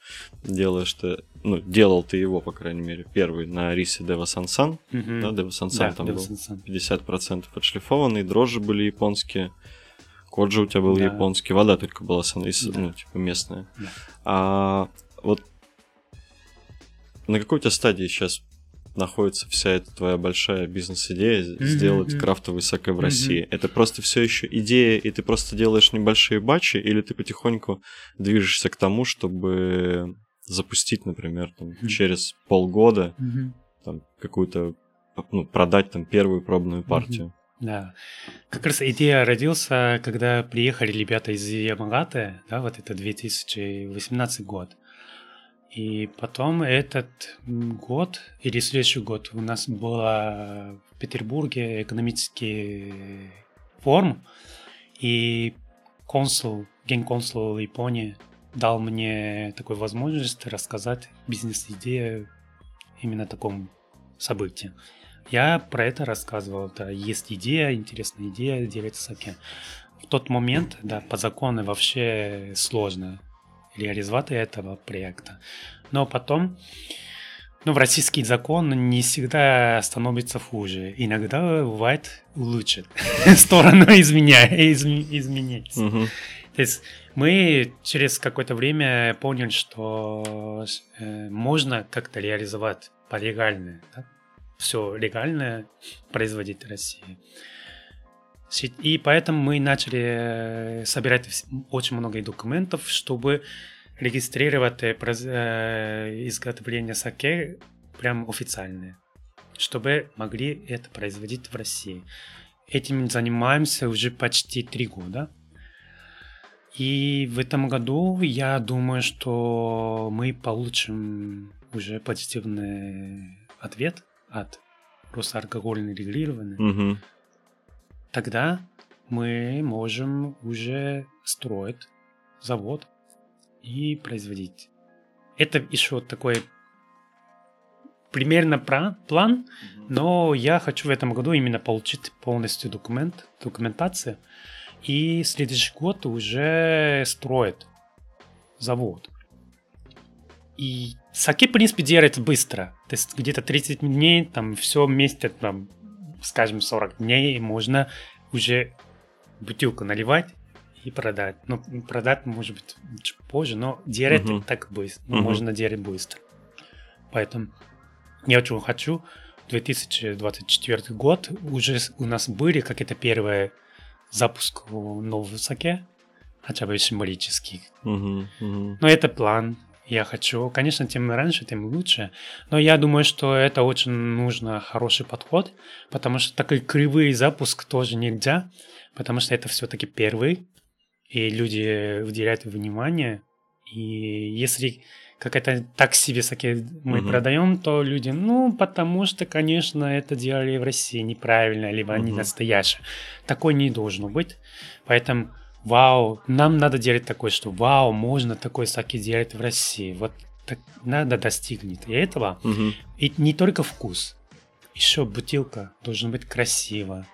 Делаешь ты, ну, делал ты его, по крайней мере, первый на рисе Дева Сансан. Mm-hmm. Да, Дева Сансан да, там Deva был Sansan. 50% отшлифованный, дрожжи были японские, коджи у тебя был да. японский, вода только была да. ну, типа местная. Да. А вот на какой у тебя стадии сейчас находится вся эта твоя большая бизнес-идея mm-hmm. сделать крафтовый саке в России? Mm-hmm. Это просто все еще идея, и ты просто делаешь небольшие батчи, или ты потихоньку движешься к тому, чтобы запустить, например, там, mm-hmm. через полгода mm-hmm. там, какую-то, ну, продать там первую пробную партию? Mm-hmm. Да. Как раз идея родился, когда приехали ребята из Ямагаты, да, вот это 2018 год. И потом этот год или следующий год у нас была в Петербурге экономический форум, и консул, генконсул Японии дал мне такую возможность рассказать бизнес-идею именно таком событии. Я про это рассказывал. Да, есть идея, интересная идея делать саке. В тот момент, да, по закону вообще сложно реализовать этого проекта. Но потом, ну, в российский закон не всегда становится хуже. Иногда бывает лучше. Сторону изменять. То есть мы через какое-то время поняли, что э, можно как-то реализовать по легальное, да? все легальное производить в России. И поэтому мы начали э, собирать очень много документов, чтобы регистрировать э, э, изготовление саке прям официальное, чтобы могли это производить в России. Этим занимаемся уже почти три года. И в этом году я думаю, что мы получим уже позитивный ответ от Росалкогольной регулирования. Угу тогда мы можем уже строить завод и производить. Это еще такой примерно план, но я хочу в этом году именно получить полностью документ, документацию, и следующий год уже строит завод. И саки, в принципе, делает быстро. То есть где-то 30 дней, там все вместе, там, скажем, 40 дней можно уже бутылку наливать и продать. Ну, продать, может быть, чуть позже, но делать uh-huh. так быстро. Ну, uh-huh. можно делать быстро. Поэтому я очень хочу 2024 год уже у нас были какие-то первые запуск нового саке, хотя бы символический. Uh-huh, uh-huh. Но это план. Я хочу, конечно, тем раньше, тем лучше. Но я думаю, что это очень нужно хороший подход, потому что такой кривый запуск тоже нельзя, потому что это все-таки первый, и люди уделяют внимание. И если какая-то так себе саке мы uh-huh. продаем, то люди, ну, потому что, конечно, это делали в России неправильно, либо uh-huh. не настоящие. Такой не должно быть. Поэтому, вау, нам надо делать такое, что вау, можно такой саке делать в России. Вот так надо достигнуть и этого. Uh-huh. И не только вкус. Еще бутылка должна быть красиво,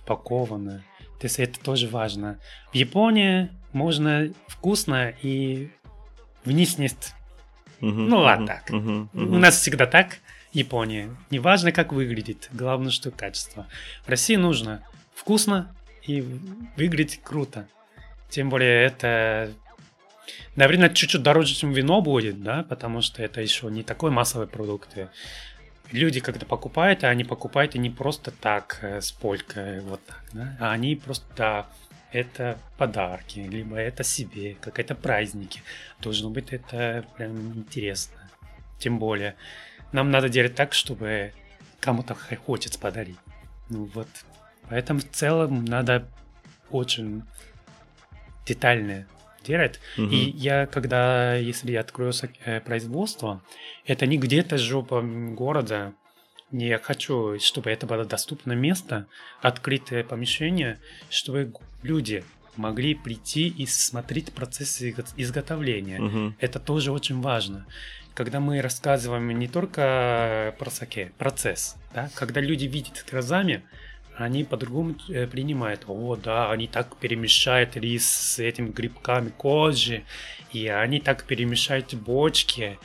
упакована. То есть это тоже важно. В Японии можно вкусно и внешность ну ладно так. У нас всегда так. Япония. Неважно, как выглядит, главное, что качество. В России нужно вкусно и выглядеть круто. Тем более это, наверное, чуть-чуть дороже, чем вино будет, да, потому что это еще не такой массовый продукт. Люди, когда покупают, они покупают и не просто так, э, с полькой, вот так, да, а они просто, да, это подарки, либо это себе, какие-то праздники. Должно быть это прям интересно. Тем более, нам надо делать так, чтобы кому-то хочется подарить. Ну вот. Поэтому в целом надо очень детально делать. Угу. И я, когда, если я открою э, производство, это не где-то жопа города, я хочу, чтобы это было доступное место, открытое помещение, чтобы люди могли прийти и смотреть процесс изготовления. Угу. Это тоже очень важно. Когда мы рассказываем не только про саке, процесс, да, когда люди видят глазами, они по-другому э, принимают. О, да, они так перемешают рис с этими грибками кожи, и они так перемешают бочки,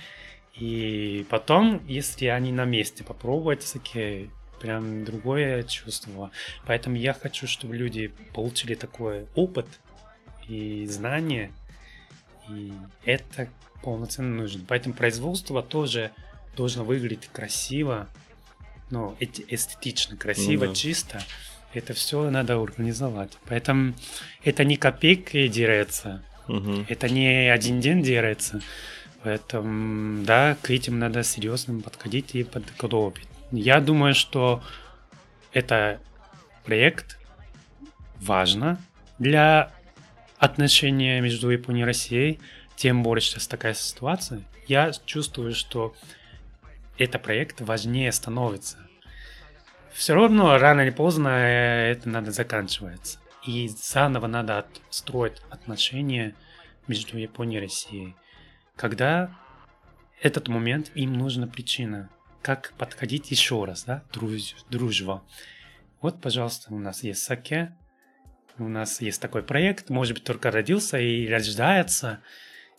и потом, если они на месте попробовать, такие прям другое чувство. Поэтому я хочу, чтобы люди получили такой опыт и знания, и это полноценно нужно. Поэтому производство тоже должно выглядеть красиво, ну, эстетично, красиво, ну, да. чисто. Это все надо организовать. Поэтому это не копейки делается, угу. это не один день делается. Поэтому, да, к этим надо серьезно подходить и подготовить. Я думаю, что это проект важно для отношения между Японией и Россией, тем более сейчас такая ситуация. Я чувствую, что этот проект важнее становится. Все равно рано или поздно это надо заканчиваться. И заново надо строить отношения между Японией и Россией когда этот момент им нужна причина, как подходить еще раз, да, друж, дружба. Вот, пожалуйста, у нас есть саке, у нас есть такой проект, может быть, только родился и рождается,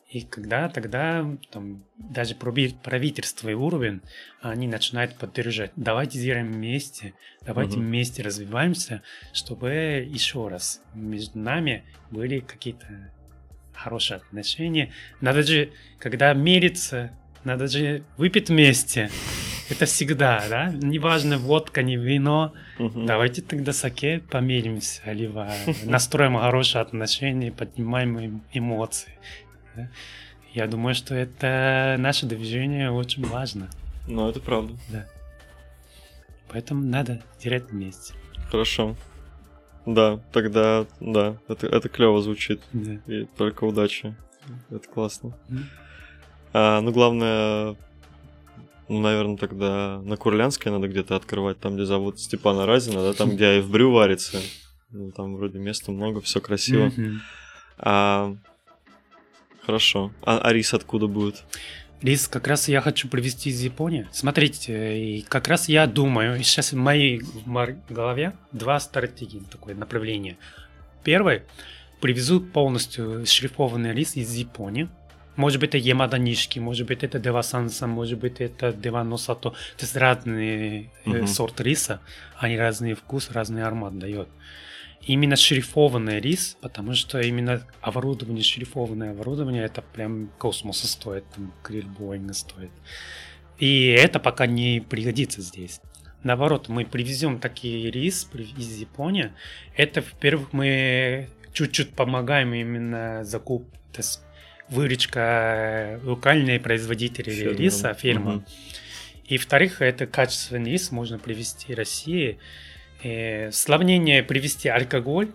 и когда тогда там, даже правительство и уровень, они начинают поддержать. Давайте сделаем вместе, давайте uh-huh. вместе развиваемся, чтобы еще раз между нами были какие-то хорошие отношения. Надо же, когда мириться, надо же выпить вместе. Это всегда, да? Неважно, водка, не вино. Угу. Давайте тогда саке помиримся, либо настроим хорошие отношения, поднимаем эмоции. Да? Я думаю, что это наше движение очень важно. Ну, это правда. Да. Поэтому надо терять вместе. Хорошо. Да, тогда, да, это, это клево звучит. Да. И только удачи. Это классно. Mm. А, ну, главное, ну, наверное, тогда на Курлянской надо где-то открывать, там, где зовут Степана Разина, да, там, где Брю варится. Ну, там вроде места много, все красиво. Mm-hmm. А, хорошо. А, а рис откуда будет? Рис как раз я хочу привезти из Японии. Смотрите, и как раз я думаю, сейчас в моей, голове два стратегии, такое направление. Первое, привезу полностью шлифованный рис из Японии. Может быть, это Ямаданишки, может быть, это Девасанса, может быть, это Деваносато. То есть разные mm-hmm. сорт риса, они разный вкус, разный аромат дает именно шлифованный рис, потому что именно оборудование, шлифованное оборудование, это прям космоса стоит, там, криль Боинга стоит. И это пока не пригодится здесь. Наоборот, мы привезем такие рис из Японии. Это, во-первых, мы чуть-чуть помогаем именно закуп, то есть выручка локальные производители Фирма. риса, фирма. Угу. И, во-вторых, это качественный рис можно привезти в России э, сравнение привести алкоголь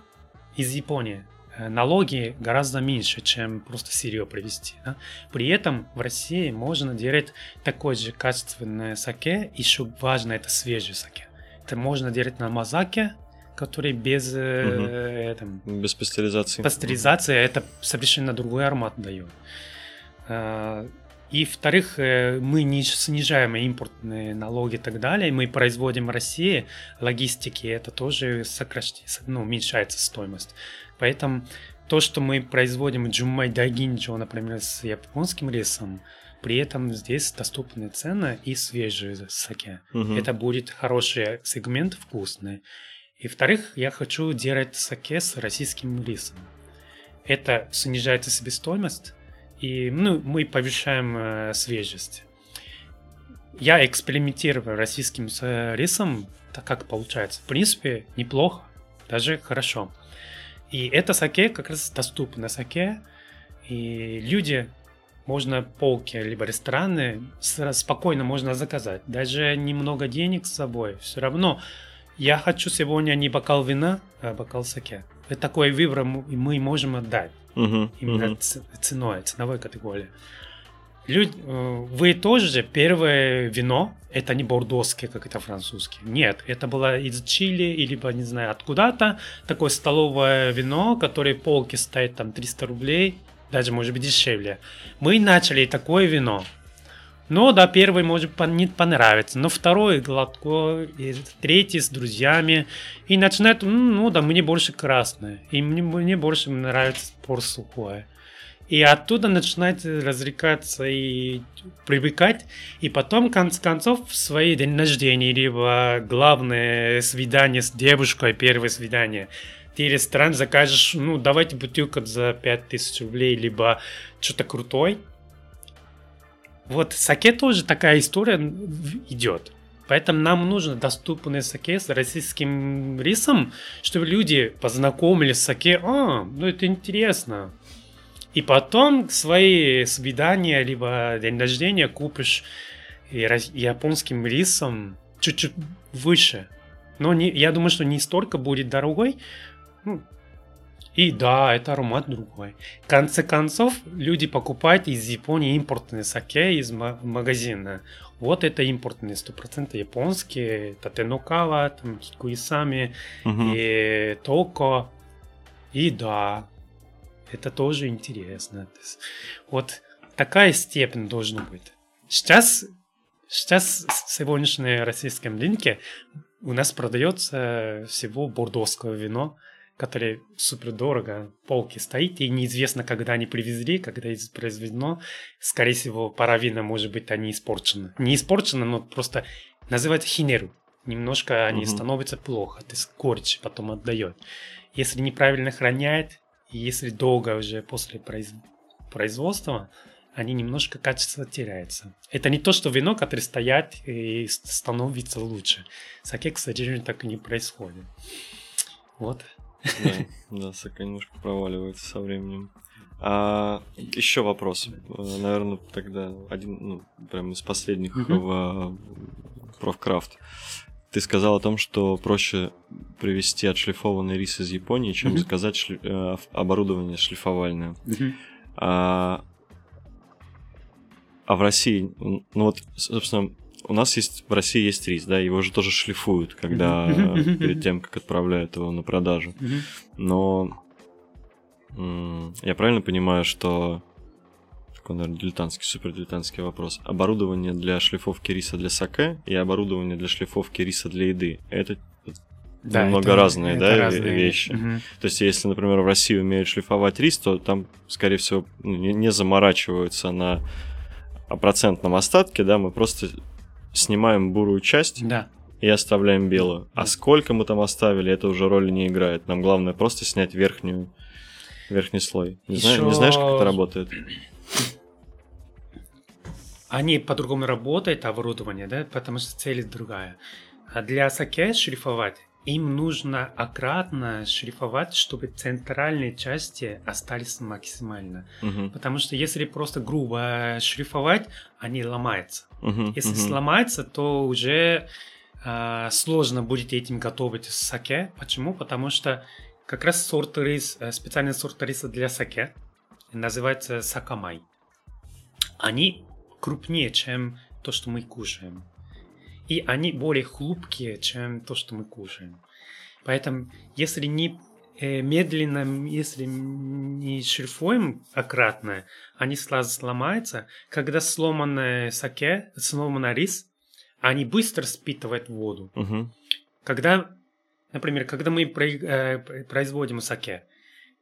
из Японии э, налоги гораздо меньше, чем просто сырье привезти. Да? При этом в России можно делать такое же качественное саке, еще важно это свежий саке. Это можно делать на мазаке, который без, угу. э, без пастеризации. Пастеризация это совершенно другой аромат дает. И, во-вторых, э, мы не снижаем импортные налоги и так далее. Мы производим в России логистики, это тоже сокращается, ну, уменьшается стоимость. Поэтому то, что мы производим джумай дайгинджо, например, с японским рисом, при этом здесь доступны цены и свежие саке. Угу. Это будет хороший сегмент, вкусный. И, во-вторых, я хочу делать саке с российским рисом. Это снижает себестоимость, и ну, мы повышаем э, свежесть. Я экспериментирую российским э, рисом, так как получается. В принципе, неплохо, даже хорошо. И это саке как раз доступно саке, и люди можно полки либо рестораны спокойно можно заказать. Даже немного денег с собой. Все равно я хочу сегодня не бокал вина, а бокал саке. Это такой выбор мы можем отдать. Угу, именно угу. ценой, ценовой категории. Люд... Э, вы тоже первое вино, это не бордоское, как это французский. Нет, это было из Чили, или, либо, не знаю, откуда-то. Такое столовое вино, которое полки стоит там 300 рублей, даже может быть дешевле. Мы начали такое вино. Но да, первый может не понравиться, но второй гладко, и третий с друзьями. И начинает, ну да, мне больше красное, и мне, мне больше нравится спор сухое. И оттуда начинает развлекаться и привыкать. И потом, в конце концов, в свои день рождения, либо главное свидание с девушкой, первое свидание, ты ресторан закажешь, ну, давайте бутылку за 5000 рублей, либо что-то крутой, вот саке тоже такая история идет. Поэтому нам нужно доступный саке с российским рисом, чтобы люди познакомились с саке. А, ну это интересно. И потом свои свидания, либо день рождения купишь японским рисом чуть-чуть выше. Но не, я думаю, что не столько будет дорогой. Ну, и да, это аромат другой. В конце концов, люди покупают из Японии импортные саке из магазина. Вот это импортные, 100% японские, Татенокава, там, Хикуисами, угу. и Токо. И да, это тоже интересно. Вот такая степень должна быть. Сейчас, сейчас в сегодняшнем российском рынке у нас продается всего бордовское вино – которые супер дорого, полки стоит, и неизвестно, когда они привезли, когда это произведено. Скорее всего, паровина, может быть, они испорчены. Не испорчены, но просто называют хинеру. Немножко они угу. становятся плохо, то есть горечь потом отдает. Если неправильно храняет, и если долго уже после произ... производства, они немножко качество теряется. Это не то, что вино, которое стоят и становится лучше. Саке, к сожалению, так и не происходит. Вот. Да, да, Сака немножко проваливается со временем. А еще вопрос, наверное, тогда один, ну, прям из последних в Профкрафт. Ты сказал о том, что проще привезти отшлифованный рис из Японии, чем заказать шли... Э, оборудование шлифовальное. А... а в России, ну вот, собственно, у нас есть в России есть рис, да, его же тоже шлифуют, когда перед тем, как отправляют его на продажу. Но я правильно понимаю, что такой, наверное, дилетантский, супер дилетантский вопрос. Оборудование для шлифовки риса для саке и оборудование для шлифовки риса для еды. Это да, немного это, разные, это да, разные. вещи. Угу. То есть, если, например, в России умеют шлифовать рис, то там, скорее всего, ну, не заморачиваются на процентном остатке, да, мы просто снимаем бурую часть да. и оставляем белую. А сколько мы там оставили, это уже роли не играет. Нам главное просто снять верхнюю, верхний слой. Не, Еще... знаю, не знаешь, как это работает? Они по-другому работают, оборудование, да, потому что цель другая. А для саке шлифовать им нужно аккуратно шлифовать, чтобы центральные части остались максимально. Uh-huh. Потому что если просто грубо шлифовать, они ломаются. Uh-huh. Если uh-huh. сломается, то уже э, сложно будет этим готовить саке. Почему? Потому что как раз сорт рис, э, специальный сорт риса для саке называется сакамай. Они крупнее, чем то, что мы кушаем и они более хрупкие, чем то, что мы кушаем. Поэтому, если не э, медленно, если не шлифуем аккуратно, они сразу сломаются. Когда сломанное саке, сломанный рис, они быстро спитывают воду. Угу. Когда, например, когда мы э, производим саке,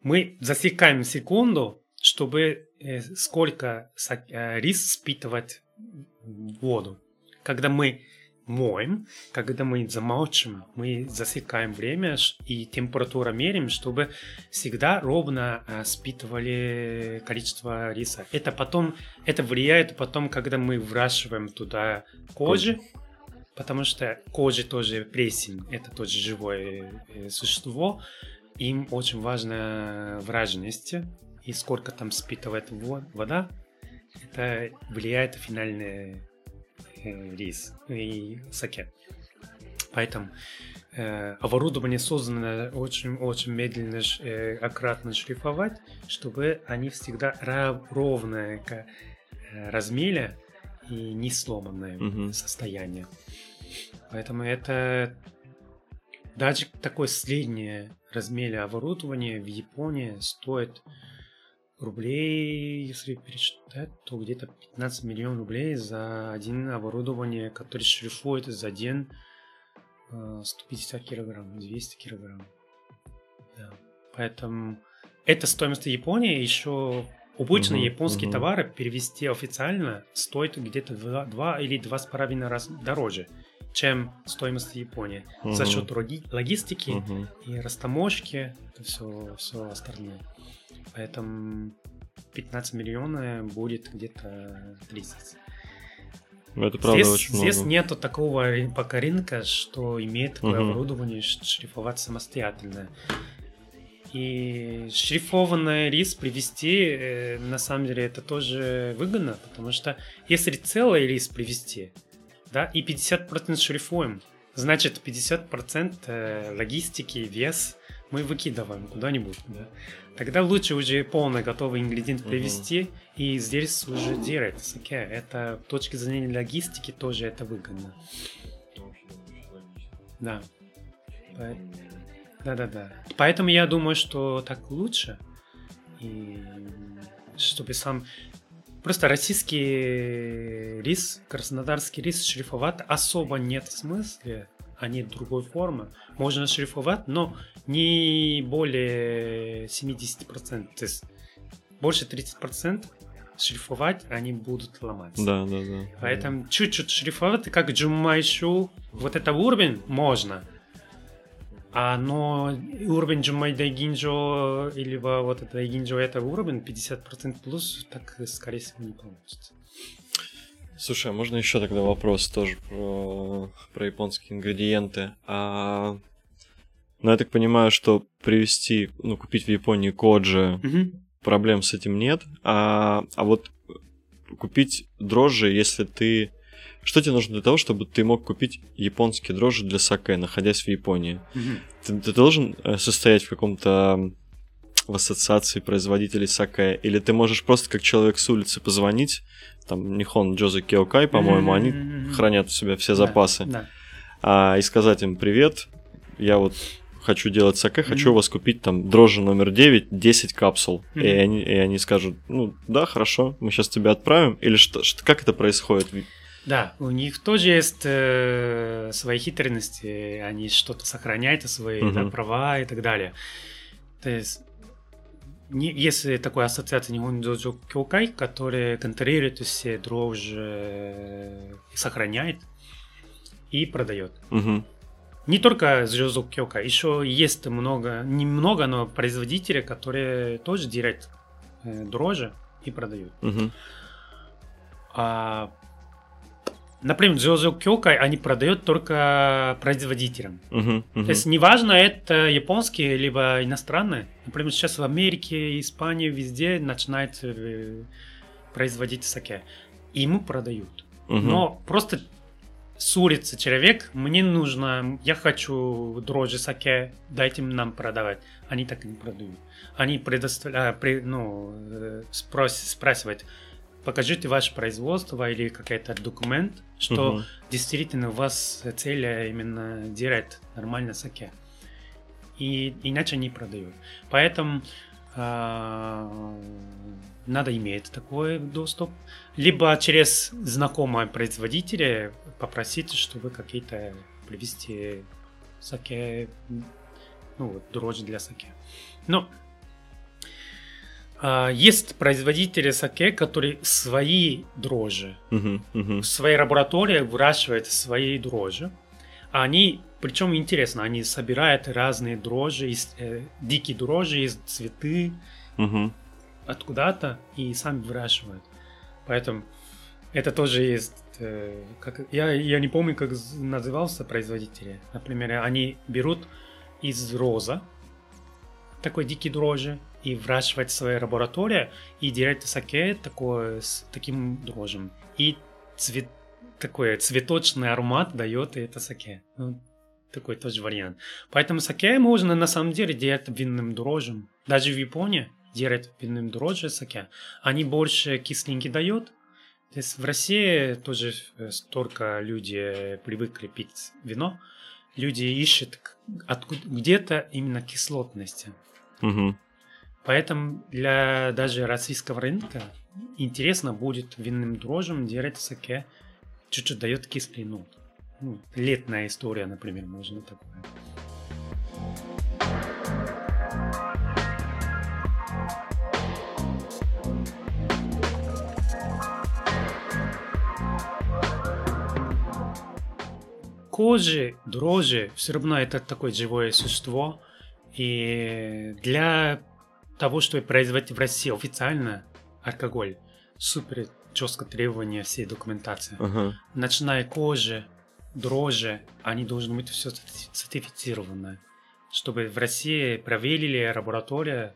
мы засекаем секунду, чтобы э, сколько рис спитывать воду. Когда мы моем, когда мы замолчим, мы засекаем время и температуру меряем, чтобы всегда ровно э, спитывали количество риса. Это потом, это влияет потом, когда мы выращиваем туда кожи, потому что кожа тоже прессинг, это тоже живое э, существо, им очень важна влажность и сколько там спитывает вода, это влияет на финальное рис и саке. Поэтому э, оборудование создано очень-очень медленно, э, аккуратно шлифовать, чтобы они всегда ровное э, размере и не сломанное mm-hmm. состояние. Поэтому это даже такое среднее размере оборудования в Японии стоит рублей, если пересчитать, то где-то 15 миллионов рублей за один оборудование, которое шлифует за день 150 э, килограмм, 200 килограмм. Да. Поэтому это стоимость Японии. Еще обычно uh-huh, японские uh-huh. товары перевести официально стоит где-то 2, 2 или 2,5 раз дороже, чем стоимость Японии. Uh-huh. За счет логи- логистики uh-huh. и растаможки, все, все остальное. Поэтому 15 миллионов будет где-то 30. Ну, это правда здесь, очень здесь много. нету такого пока рынка, что имеет такое угу. оборудование шлифовать самостоятельно. И шлифованный рис привезти, э, на самом деле, это тоже выгодно, потому что если целый рис привезти, да, и 50% шлифуем, значит 50% э, логистики, вес мы выкидываем куда-нибудь, да. Тогда лучше уже полный готовый ингредиент привезти угу. и здесь уже делать саке. Это с точки зрения логистики тоже это выгодно. Да. Да, да, да. Поэтому я думаю, что так лучше. И чтобы сам... Просто российский рис, краснодарский рис шлифовать особо нет смысла они другой формы. Можно шлифовать, но не более 70%. То есть больше 30% шлифовать, они будут ломаться. Да, да, да. Поэтому чуть-чуть шлифовать, как джумайшу, вот это уровень можно. А но уровень джумай дайгинджо или вот это дайгинджо это уровень 50% плюс, так скорее всего не получится. Слушай, а можно еще тогда вопрос тоже про, про японские ингредиенты? А, ну, я так понимаю, что привезти, ну, купить в Японии коджи, угу. проблем с этим нет. А, а вот купить дрожжи, если ты... Что тебе нужно для того, чтобы ты мог купить японские дрожжи для саке, находясь в Японии? Угу. Ты, ты должен э, состоять в каком-то в ассоциации производителей саке, или ты можешь просто как человек с улицы позвонить, там Нихон Джози Киокай, по-моему, mm-hmm. они хранят у себя все запасы, да, да. А, и сказать им привет, я вот хочу делать саке, хочу у вас купить там дрожжи номер 9, 10 капсул. И, они, и они скажут, ну да, хорошо, мы сейчас тебя отправим. Или что, что- как это происходит? Да, у них тоже есть э, свои хитрости, они что-то сохраняют, свои да, Мгм. права и так далее. То есть, если такая ассоциация Нихон Джоджо Кёкай, которая контролирует все дрожжи э, сохраняет и продает. Мгм. Не только Джозу Кёка, еще есть много, немного, но производители, которые тоже делают э, дрожжи и продают. Мгм. А, например, Джозо Кёкай они продают только производителям. Мгм. Мгм. То есть неважно, это японские либо иностранные. Например, сейчас в Америке, Испании, везде начинают э, производить саке. И ему продают. Мгм. Но просто с улицы человек, мне нужно, я хочу дрожжи саке, дайте нам продавать. Они так не продают. Они предоставляют, при- ну, э, спрос- спрашивают, покажите ваше производство или какой-то документ, что Мгм. действительно у вас цель именно делать нормально саке. И иначе не продают. Поэтому а, надо иметь такой доступ. Либо через знакомые производителя попросить, чтобы какие-то привезти саке, ну, вот, дрожжи для саке. Но а, есть производители саке, которые свои дрожжи Мгм. Мгм. в своей лаборатории выращивают свои дрожжи. Они, причем интересно, они собирают разные дрожжи, из, э, дикие дрожжи из цветы Мгм. откуда-то и сами выращивают. Поэтому это тоже есть... э, как, я, я не помню, как назывался производитель. Например, они берут из роза такой дикий дрожжи и выращивают в своей лаборатории и делают саке такое, с таким дрожжем. И цвет, такой цветочный аромат дает это саке. Ну, такой тоже вариант. Поэтому саке можно на самом деле делать винным дрожжем. Даже в Японии делают винным дрожжи саке. Они больше кисленьки дают. То есть в России тоже э, столько люди привыкли пить вино. Люди ищут откуда, где-то именно кислотности. Мгм. Поэтому для даже российского рынка интересно будет винным дрожжем делать саке. Чуть-чуть дает кислый нот. Ну, летная история, например, можно такое. Кожи, дрожжи, все равно это такое живое существо. И для того, чтобы производить в России официально алкоголь, супер жестко требования всей документации. Ага. Начиная кожи, дрожжи, они должны быть все сертифицировано. Чтобы в России проверили лаборатория,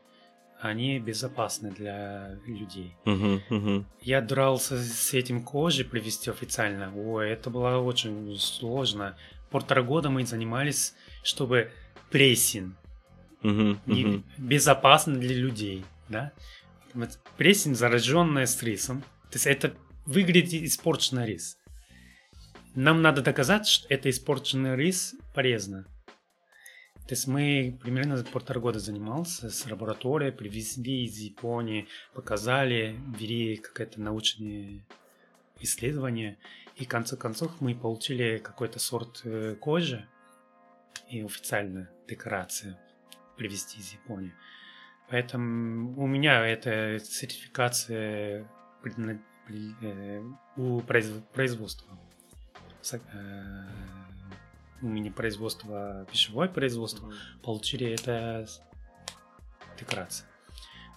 они безопасны для людей. Мгм. Мгм. Я дрался с этим кожей привести официально. Ой, это было очень сложно. Полтора года мы занимались, чтобы прессинг Не- безопасно для людей, да? Вот прессинг, зараженная стрессом, то есть это выглядит испорченный рис. Нам надо доказать, что это испорченный рис полезно. То есть мы примерно полтора года занимался с лабораторией, привезли из Японии, показали, ввели какое-то научное исследование, и в конце концов мы получили какой-то сорт э, кожи и официальную декларацию привезти из Японии. Поэтому у меня эта сертификация э, у произв- производства. Э, У меня производство, пищевое производство, получили это декларация.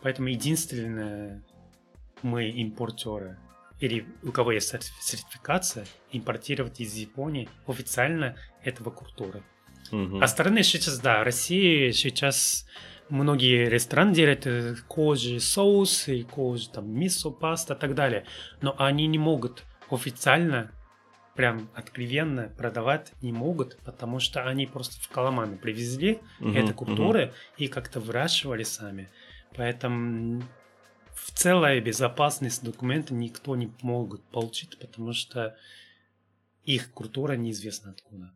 Поэтому единственное, мы импортеры, или у кого есть серти- сертификация, импортировать из Японии официально этого культуры. Мгм. А стороны сейчас, да, России сейчас многие рестораны делают э, кожи, соусы, кожи, там, мисо, паста и так далее. Но они не могут официально, прям откровенно продавать не могут, потому что они просто в Коломаны привезли Мгм. это Мгм. культуры и как-то выращивали сами. Поэтому в целой безопасность документа никто не могут получить, потому что их культура неизвестна откуда.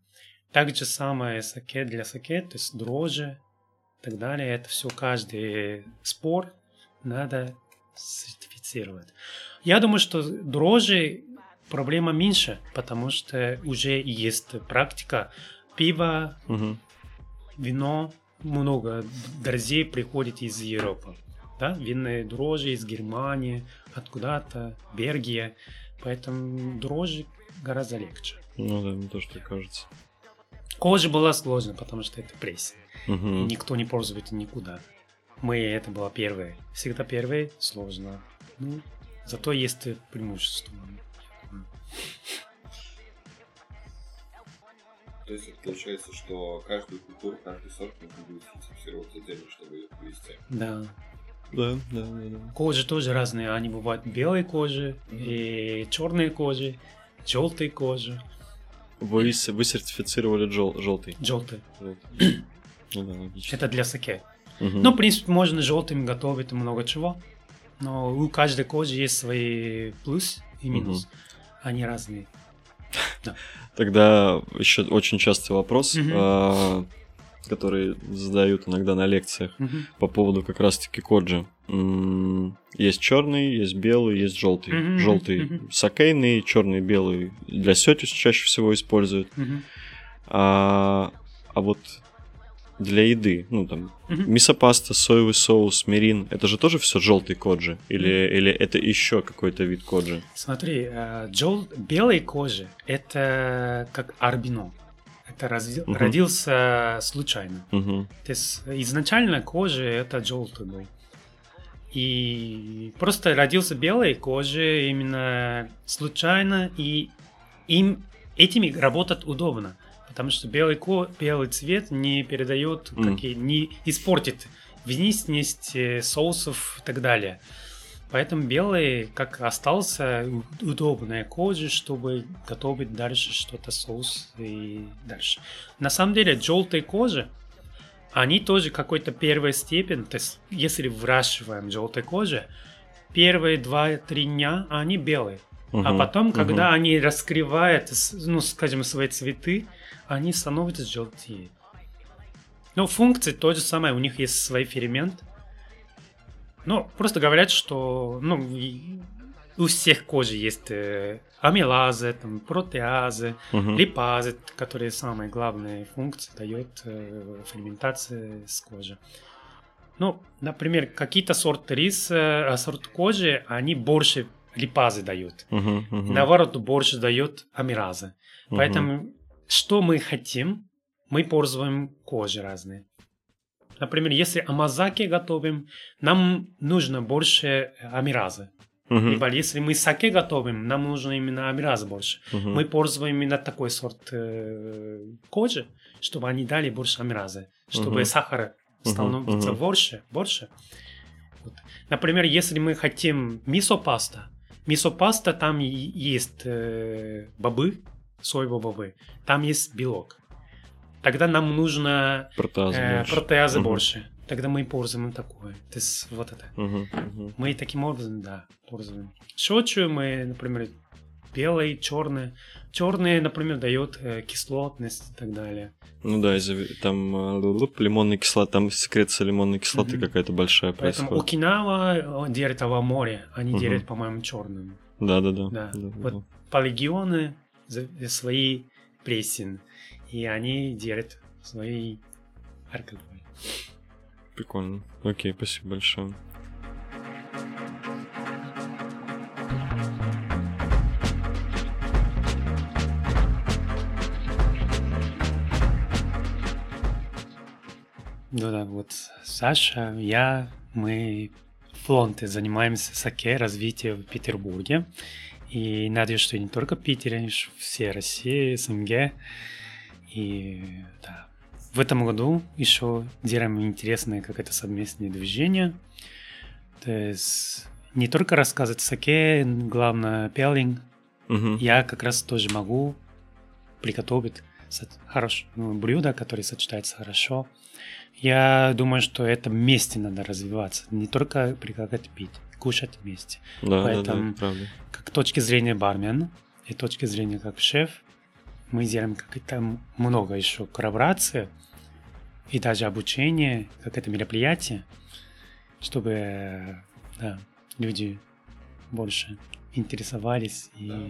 Так же самое саке для саке, то есть дрожжи и так далее. Это все каждый спор надо сертифицировать. Я думаю, что дрожжи проблема меньше, потому что уже есть практика. Пиво, Мгм. вино, много друзей приходит из Европы. Да? Винные дрожжи из Германии, откуда-то, Бельгия. Поэтому дрожжи гораздо легче. Ну да, мне тоже так кажется. Кожа была сложна, потому что это пресс. Мгм. Никто не пользуется никуда. Мы это было первое. Всегда первое сложно. Ну, зато есть преимущество. То есть это получается, что каждую культуру, каждый сорт нужно будет сертифицировать отдельно, чтобы ее вывести. Да. Да, да, да, да. Кожи тоже разные. Они бывают белые кожи, и черные кожи, желтые кожи, Вы, вы сертифицировали жел- желтый. Желтый. Ну да, логично. Это для саке. Мгм. Ну, в принципе, можно желтым готовить много чего. Но у каждой кожи есть свои плюс и минус. Они разные. Тогда еще очень частый вопрос. Который задают иногда на лекциях Мгм. по поводу как раз-таки коджи. Есть черный, есть белый, есть желтый. Мгм, Желтый мгм. сакейный, черный, белый для сетис чаще всего используют. Мгм. А, а вот для еды, ну там, Мгм. мисопаста, соевый соус, мирин, это же тоже все желтый коджи? Или, или это еще какой-то вид коджи? Смотри, э, жел- белые кожи это как арбино. Это разви- Мгм. родился случайно. Мгм. То есть изначально кожа это желтый был. И просто родился белой кожей именно случайно, и им этими работать удобно. Потому что белый, ко- белый цвет не передает, М. какие, не испортит внешность э, соусов и так далее. Поэтому белый, как остался, удобная кожа, чтобы готовить дальше что-то соус и дальше. На самом деле, желтые кожи, они тоже какой-то первой степень, то есть если выращиваем желтой кожи, первые 2-3 дня они белые. А Мгм. потом, когда они раскрывают, ну, скажем, свои цветы, они становятся желтее. Но функции то же самое, у них есть свой фермент. Ну, просто говорят, что ну, у всех кожи есть э, амилазы, там, протеазы, Мгм. липазы, которые самые главные функции дает э, ферментация с кожи. Ну, например, какие-то сорты риса, а, сорт кожи, они больше липазы дают. Мгм. Мгм. Наоборот, больше дает амиразы. Мгм. Поэтому, что мы хотим, мы пользуем кожи разные. Например, если амазаки готовим, нам нужно больше амиразы. Мгм. Либо если мы саке готовим, нам нужно именно амиразы больше. Мгм. Мы пользуем именно такой сорт э, кожи, чтобы они дали больше амиразы, чтобы Мгм. сахара становится мгм. больше, больше. Вот. Например, если мы хотим мисо-паста, мисо-паста там и- есть э, бобы, соевые бобы, там есть белок. Тогда нам нужно Протеазы э, больше. протеазы Мгм. больше. Тогда мы пользуем такое. То есть вот это. Мгм. Мгм. Мы таким образом, да, пользуем. Шочу мы, например, белый, черный. Черный, например, дает э, кислотность и так далее. Ну да, из-за там э, лимонная кислота, там секреция лимонной кислоты Мгм. какая-то большая Поэтому происходит. Окинава делит его море, они Мгм. делят, по-моему, черным. Да, да, да. Да. да, Вот да. по регионы свои прессин, и они делят свои алкоголь. Прикольно. Окей, спасибо большое. Ну да, вот Саша, я, мы в фронте занимаемся саке развитием в Петербурге. И надеюсь, что не только в Питере, что все России, СНГ. И да, в этом году еще делаем интересное какое-то совместное движение. То есть не только рассказывать саке, главное пелинг. Мгм. Я как раз тоже могу приготовить со- хорош, ну, блюдо, которое сочетается хорошо. Я думаю, что это вместе надо развиваться, не только предлагать пить, кушать вместе. Да, да, да, Поэтому- это правда. Как точки зрения бармена и точки зрения как шеф, мы делаем как-то много еще коллабораций и даже обучение, как это мероприятие, чтобы да, люди больше интересовались и Да,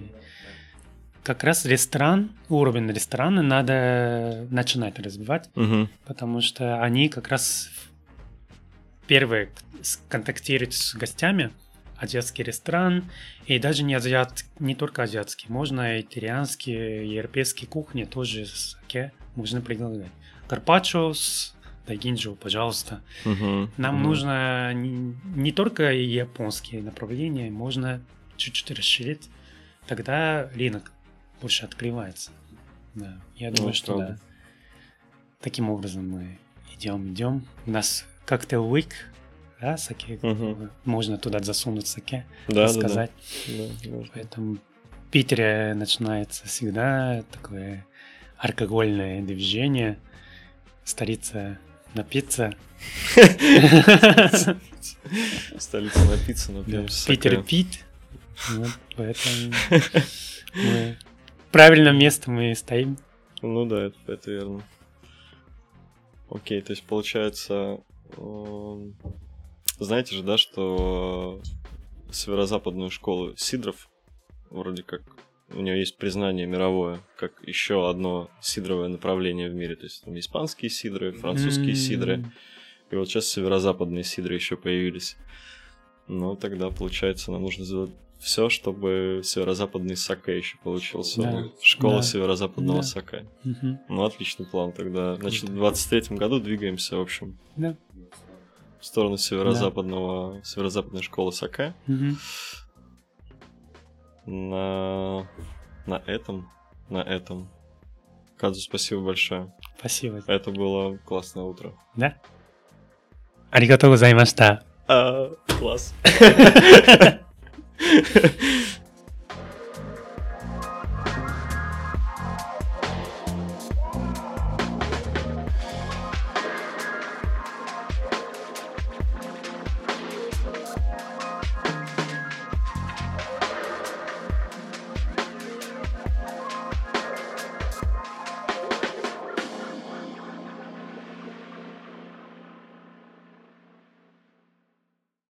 как раз ресторан, уровень ресторана надо начинать развивать, Мгм. потому что они как раз первые контактируют с гостями, азиатский ресторан, и даже не азиат, не только азиатский, можно и итальянские, и европейские кухни тоже саке можно предлагать. Карпаччо с дайгинджо, пожалуйста. Мгм. Нам Мгм. нужно не, не только японские направления, можно чуть-чуть расширить, тогда рынок больше открывается. Да, я Ну, думаю, что правда. да. Таким образом мы идем, идем. У нас коктейл week, да, саке, Мгм. можно туда засунуть саке, Да, да, да. Да. Поэтому в Питере начинается всегда такое алкогольное движение, столица напиться. Столица напиться, например. Питер пить. Вот, поэтому мы правильном месте мы стоим. Ну да, это, это верно. Окей, то есть получается, эм, знаете же, да, что северо-западную школу Сидров, вроде как, у нее есть признание мировое, как еще одно сидровое направление в мире. То есть там испанские сидры, французские сидры, М, и вот сейчас северо-западные сидры еще появились. Ну, тогда, получается, нам нужно сделать все, чтобы северо-западный саке еще получился. Да, Школа да, северо-западного да. саке. мгм, Ну, отличный план тогда. Значит, в 23 году двигаемся, в общем, Да в сторону северо-западного, да. северо-западной школы Саке. Угу. На... на этом, на этом. Кадзу, спасибо большое. Спасибо. Это было классное утро. Да? Аригато гозаймашта. А, класс.